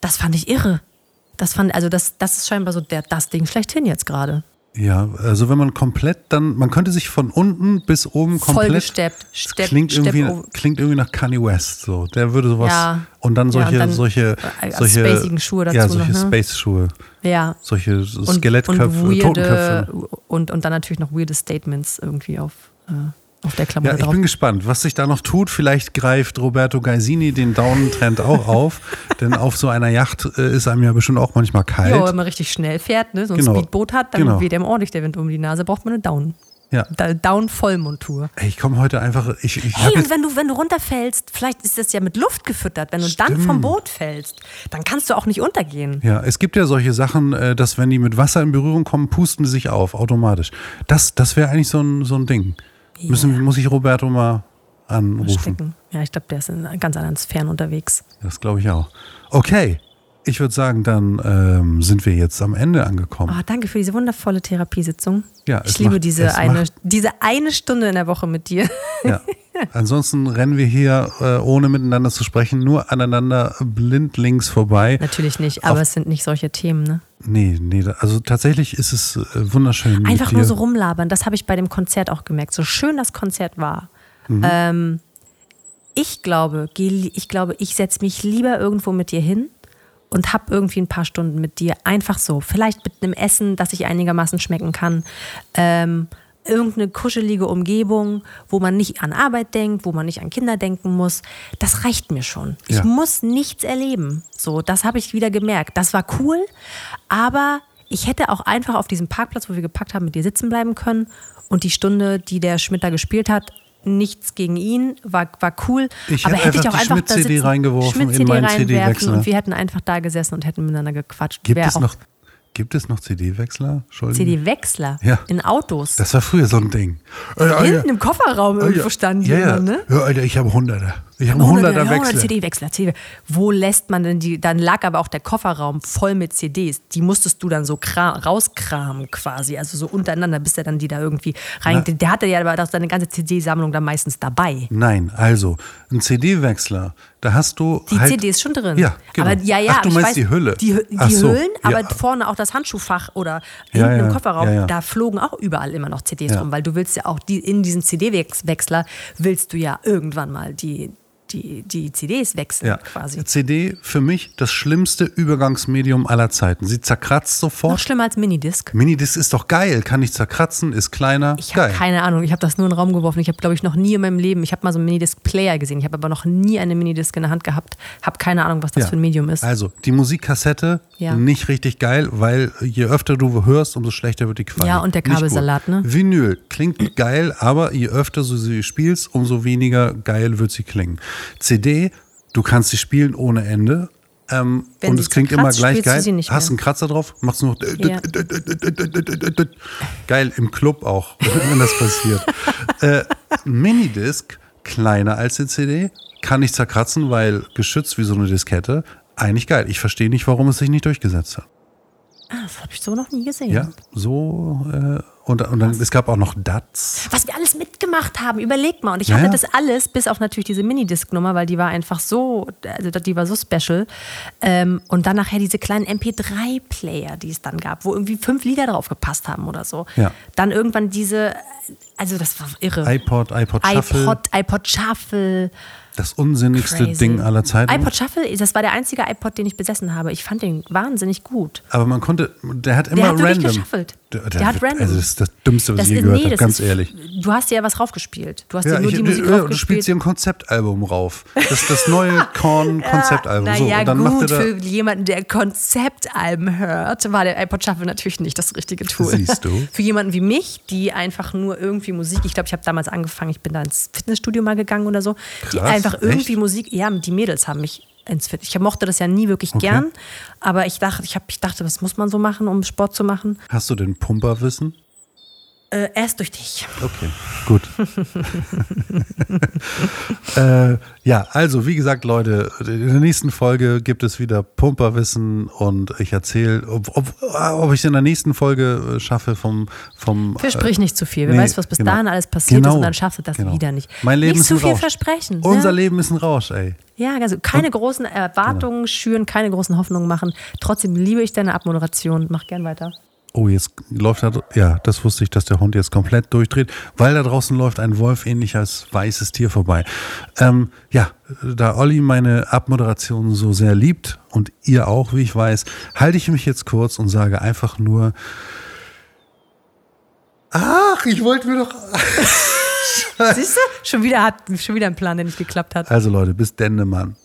[SPEAKER 3] Das fand ich irre. Das fand, also das, das ist scheinbar so der, das Ding schlechthin jetzt gerade.
[SPEAKER 4] Ja, also wenn man komplett dann, man könnte sich von unten bis oben komplett.
[SPEAKER 3] Vollgesteppt. Stepp-
[SPEAKER 4] klingt,
[SPEAKER 3] Stepp-
[SPEAKER 4] irgendwie, klingt irgendwie nach Kanye West. So. Der würde sowas.
[SPEAKER 3] Ja.
[SPEAKER 4] Und dann
[SPEAKER 3] Ja,
[SPEAKER 4] solche,
[SPEAKER 3] und dann,
[SPEAKER 4] solche, solche
[SPEAKER 3] spacigen Schuhe dazu
[SPEAKER 4] Ja,
[SPEAKER 3] noch,
[SPEAKER 4] solche
[SPEAKER 3] ne?
[SPEAKER 4] Space-Schuhe.
[SPEAKER 3] Ja.
[SPEAKER 4] Solche so
[SPEAKER 3] und,
[SPEAKER 4] Skelettköpfe,
[SPEAKER 3] und
[SPEAKER 4] Totenköpfe.
[SPEAKER 3] weirde, und, und dann natürlich noch weirde Statements irgendwie auf, äh, auf der Klamotte
[SPEAKER 4] Ja, ich
[SPEAKER 3] drauf.
[SPEAKER 4] bin gespannt, was sich da noch tut. Vielleicht greift Roberto Gaisini den Daunentrend auch [LAUGHS] auf. Denn auf so einer Yacht äh, ist einem ja bestimmt auch manchmal kalt.
[SPEAKER 3] Ja, wenn man richtig schnell fährt, ne, so ein
[SPEAKER 4] Genau.
[SPEAKER 3] Speedboot hat, dann
[SPEAKER 4] Genau.
[SPEAKER 3] weht einem ordentlich der Wind um die Nase, braucht man eine Down.
[SPEAKER 4] Ja.
[SPEAKER 3] Da- Down-Vollmontur.
[SPEAKER 4] Ey, ich komme heute einfach. Ich, ich
[SPEAKER 3] Hey, und wenn du, wenn du runterfällst, vielleicht ist das ja mit Luft gefüttert, wenn du dann
[SPEAKER 4] Stimmt.
[SPEAKER 3] vom Boot fällst, dann kannst du auch nicht untergehen.
[SPEAKER 4] ja, es gibt ja solche Sachen, äh, dass wenn die mit Wasser in Berührung kommen, pusten die sich auf, automatisch. Das, das wäre eigentlich so ein, so ein Ding. Müssen, muss ich Roberto mal anrufen.
[SPEAKER 3] Stecken. Ja, ich glaube, der ist in ganz anderen Sphären unterwegs.
[SPEAKER 4] Das glaube ich auch. Okay, Ich würde sagen, dann ähm, sind wir jetzt am Ende angekommen.
[SPEAKER 3] Oh, danke für diese wundervolle Therapiesitzung.
[SPEAKER 4] Ja,
[SPEAKER 3] ich liebe
[SPEAKER 4] macht-
[SPEAKER 3] diese
[SPEAKER 4] es
[SPEAKER 3] eine,
[SPEAKER 4] macht-
[SPEAKER 3] diese eine Stunde in der Woche mit dir.
[SPEAKER 4] Ja. Ansonsten rennen wir hier, äh, ohne miteinander zu sprechen, nur aneinander blindlings vorbei.
[SPEAKER 3] Natürlich nicht, aber
[SPEAKER 4] Auf-
[SPEAKER 3] es sind nicht solche Themen, ne?
[SPEAKER 4] Nee, nee, also tatsächlich ist es äh, wunderschön. mit
[SPEAKER 3] Einfach nur so rumlabern, das habe ich bei dem Konzert auch gemerkt. So schön das Konzert war. Ähm, ich glaube, ich glaube, ich setze mich lieber irgendwo mit dir hin und habe irgendwie ein paar Stunden mit dir. Einfach so. Vielleicht mit einem Essen, das ich einigermaßen schmecken kann. Ähm, irgendeine kuschelige Umgebung, wo man nicht an Arbeit denkt, wo man nicht an Kinder denken muss. Das reicht mir schon. Ich
[SPEAKER 4] Ja.
[SPEAKER 3] muss nichts erleben. So, das habe ich wieder gemerkt. Das war cool, aber ich hätte auch einfach auf diesem Parkplatz, wo wir gepackt haben, mit dir sitzen bleiben können. Und die Stunde, die der Schmidt da gespielt hat, nichts gegen ihn, war, war cool.
[SPEAKER 4] Ich
[SPEAKER 3] aber
[SPEAKER 4] hätte
[SPEAKER 3] ich auch
[SPEAKER 4] die
[SPEAKER 3] einfach da sitzen,
[SPEAKER 4] reingeworfen in meinen
[SPEAKER 3] reinwerfen
[SPEAKER 4] CD-Wechsler.
[SPEAKER 3] Und wir hätten einfach da gesessen und hätten miteinander gequatscht.
[SPEAKER 4] Gibt
[SPEAKER 3] Wär
[SPEAKER 4] es noch, gibt es noch CD-Wechsler?
[SPEAKER 3] CD-Wechsler
[SPEAKER 4] Ja.
[SPEAKER 3] in Autos.
[SPEAKER 4] Das war früher so ein Ding. Äh,
[SPEAKER 3] Hinten im Kofferraum irgendwo standen
[SPEAKER 4] ja, ja.
[SPEAKER 3] ne?
[SPEAKER 4] ja, Alter, ich habe Hunderter. Ich habe
[SPEAKER 3] 100
[SPEAKER 4] Hunderter Wechsel.
[SPEAKER 3] CD-Wechsler. CD. Wo lässt man denn die? Dann lag aber auch der Kofferraum voll mit CDs. Die musstest du dann so kra- rauskramen quasi, also so untereinander, bis der dann die da irgendwie rein. Der hatte ja aber auch seine ganze CD-Sammlung dann meistens dabei.
[SPEAKER 4] Nein, also ein CD-Wechsler, da hast du
[SPEAKER 3] Die
[SPEAKER 4] halt,
[SPEAKER 3] CD ist schon drin.
[SPEAKER 4] Ja, genau.
[SPEAKER 3] Aber ja, ja,
[SPEAKER 4] Ach, du
[SPEAKER 3] aber
[SPEAKER 4] meinst
[SPEAKER 3] weiß,
[SPEAKER 4] die Hülle?
[SPEAKER 3] Die, die
[SPEAKER 4] so,
[SPEAKER 3] Hüllen, aber
[SPEAKER 4] ja.
[SPEAKER 3] vorne auch das Handschuhfach oder
[SPEAKER 4] Ja,
[SPEAKER 3] hinten
[SPEAKER 4] ja,
[SPEAKER 3] im Kofferraum,
[SPEAKER 4] ja, ja.
[SPEAKER 3] da flogen auch überall immer noch CDs
[SPEAKER 4] Ja.
[SPEAKER 3] rum, weil du willst ja auch die, in diesen CD-Wechsler willst du ja irgendwann mal die, die, die CDs wechseln
[SPEAKER 4] ja.
[SPEAKER 3] quasi.
[SPEAKER 4] CD für mich das schlimmste Übergangsmedium aller Zeiten. Sie zerkratzt
[SPEAKER 3] Noch
[SPEAKER 4] sofort.
[SPEAKER 3] schlimmer als Minidisc.
[SPEAKER 4] Minidisc ist doch geil, kann nicht zerkratzen, ist kleiner.
[SPEAKER 3] Ich habe keine Ahnung, ich habe das nur in den Raum geworfen. Ich habe, glaube ich, noch nie in meinem Leben, ich habe mal so einen Minidisc-Player gesehen, ich habe aber noch nie eine Minidisc in der Hand gehabt, habe keine Ahnung, was das
[SPEAKER 4] Ja.
[SPEAKER 3] für ein Medium ist.
[SPEAKER 4] Also, die Musikkassette
[SPEAKER 3] Ja.
[SPEAKER 4] nicht richtig geil, weil je öfter du hörst, umso schlechter wird die Qualität.
[SPEAKER 3] Ja, und der Kabelsalat, ne?
[SPEAKER 4] Vinyl klingt geil, aber je öfter du sie spielst, umso weniger geil wird sie klingen. CD, du kannst sie spielen ohne Ende. Ähm, und es klingt immer gleich geil.
[SPEAKER 3] sie nicht
[SPEAKER 4] Hast einen Kratzer drauf, machst nur
[SPEAKER 3] Ja.
[SPEAKER 4] geil im Club auch, [LAUGHS] wenn das passiert. äh, Minidisc, kleiner als die CD, kann nicht zerkratzen, weil geschützt wie so eine Diskette. Eigentlich geil. Ich verstehe nicht, warum es sich nicht durchgesetzt hat.
[SPEAKER 3] Ah, das habe ich so noch nie gesehen.
[SPEAKER 4] Ja, so. Äh, und, und dann, es gab auch noch DATS.
[SPEAKER 3] Was wir alles mitgemacht haben, überleg mal. Und ich hatte
[SPEAKER 4] ja.
[SPEAKER 3] das alles, bis auf natürlich diese Minidisc-Nummer, weil die war einfach so, also die war so special. Ähm, und dann nachher diese kleinen MP3-Player, die es dann gab, wo irgendwie fünf Lieder drauf gepasst haben oder so.
[SPEAKER 4] Ja.
[SPEAKER 3] Dann irgendwann diese, also das war irre.
[SPEAKER 4] iPod, iPod Shuffle.
[SPEAKER 3] iPod, iPod Shuffle.
[SPEAKER 4] Das unsinnigste
[SPEAKER 3] Crazy.
[SPEAKER 4] Ding aller Zeiten.
[SPEAKER 3] iPod Shuffle, das war der einzige iPod, den ich besessen habe. Ich fand den wahnsinnig gut.
[SPEAKER 4] Aber man konnte, der hat immer
[SPEAKER 3] Der hat
[SPEAKER 4] random.
[SPEAKER 3] geshuffelt.
[SPEAKER 4] Der,
[SPEAKER 3] Der hat random.
[SPEAKER 4] Also das ist das Dümmste, was
[SPEAKER 3] Das
[SPEAKER 4] ich je gehört
[SPEAKER 3] nee,
[SPEAKER 4] habe, ganz
[SPEAKER 3] ist,
[SPEAKER 4] ehrlich.
[SPEAKER 3] Du hast dir ja was raufgespielt. Du hast
[SPEAKER 4] Ja,
[SPEAKER 3] dir nur
[SPEAKER 4] ich,
[SPEAKER 3] die Musik
[SPEAKER 4] ja, du
[SPEAKER 3] raufgespielt.
[SPEAKER 4] spielst hier ein Konzeptalbum rauf. Das ist das neue [LAUGHS] Korn-Konzeptalbum.
[SPEAKER 3] Na
[SPEAKER 4] so,
[SPEAKER 3] ja,
[SPEAKER 4] und dann macht
[SPEAKER 3] gut,
[SPEAKER 4] er da,
[SPEAKER 3] für jemanden, der Konzeptalben hört, war der iPod Shuffle natürlich nicht das richtige Tool.
[SPEAKER 4] Siehst du. [LAUGHS]
[SPEAKER 3] Für jemanden wie mich, die einfach nur irgendwie Musik, ich glaube, ich habe damals angefangen, ich bin da ins Fitnessstudio mal gegangen oder so, die
[SPEAKER 4] Krass,
[SPEAKER 3] einfach irgendwie
[SPEAKER 4] echt?
[SPEAKER 3] Musik, ja, die Mädels haben mich ins Fit. Ich mochte das ja nie wirklich gern, aber ich dachte, ich, hab, ich dachte, was muss man so machen, um Sport zu machen?
[SPEAKER 4] hast du den Pumperwissen?
[SPEAKER 3] Äh, erst durch dich.
[SPEAKER 4] Okay, gut. [LAUGHS] äh, ja, also wie gesagt, Leute, in der nächsten Folge gibt es wieder Pumperwissen und ich erzähle, ob, ob, ob ich es in der nächsten Folge äh, schaffe vom... vom
[SPEAKER 3] Versprich nicht zu viel. Wer
[SPEAKER 4] nee,
[SPEAKER 3] weiß, was bis
[SPEAKER 4] genau.
[SPEAKER 3] dahin alles passiert ist
[SPEAKER 4] Genau,
[SPEAKER 3] und dann schaffst du das
[SPEAKER 4] genau.
[SPEAKER 3] wieder nicht.
[SPEAKER 4] Mein Leben
[SPEAKER 3] nicht
[SPEAKER 4] ist
[SPEAKER 3] zu viel
[SPEAKER 4] Rausch.
[SPEAKER 3] versprechen.
[SPEAKER 4] Unser
[SPEAKER 3] ne?
[SPEAKER 4] Leben ist ein Rausch, ey.
[SPEAKER 3] Ja, also keine großen Erwartungen schüren, keine großen Hoffnungen machen. Trotzdem liebe ich deine Abmoderation. Mach gern weiter.
[SPEAKER 4] Oh, jetzt läuft da, ja, das wusste ich, dass der Hund jetzt komplett durchdreht, weil da draußen läuft ein Wolf ähnliches weißes Tier vorbei. Ähm, ja, da Olli meine Abmoderation so sehr liebt und ihr auch, wie ich weiß, halte ich mich jetzt kurz und sage einfach nur, ach, ich wollte mir doch, [LAUGHS]
[SPEAKER 3] Siehst du? Schon wieder, hat, schon wieder ein Plan, der nicht geklappt hat.
[SPEAKER 4] also Leute, bis Dendemann.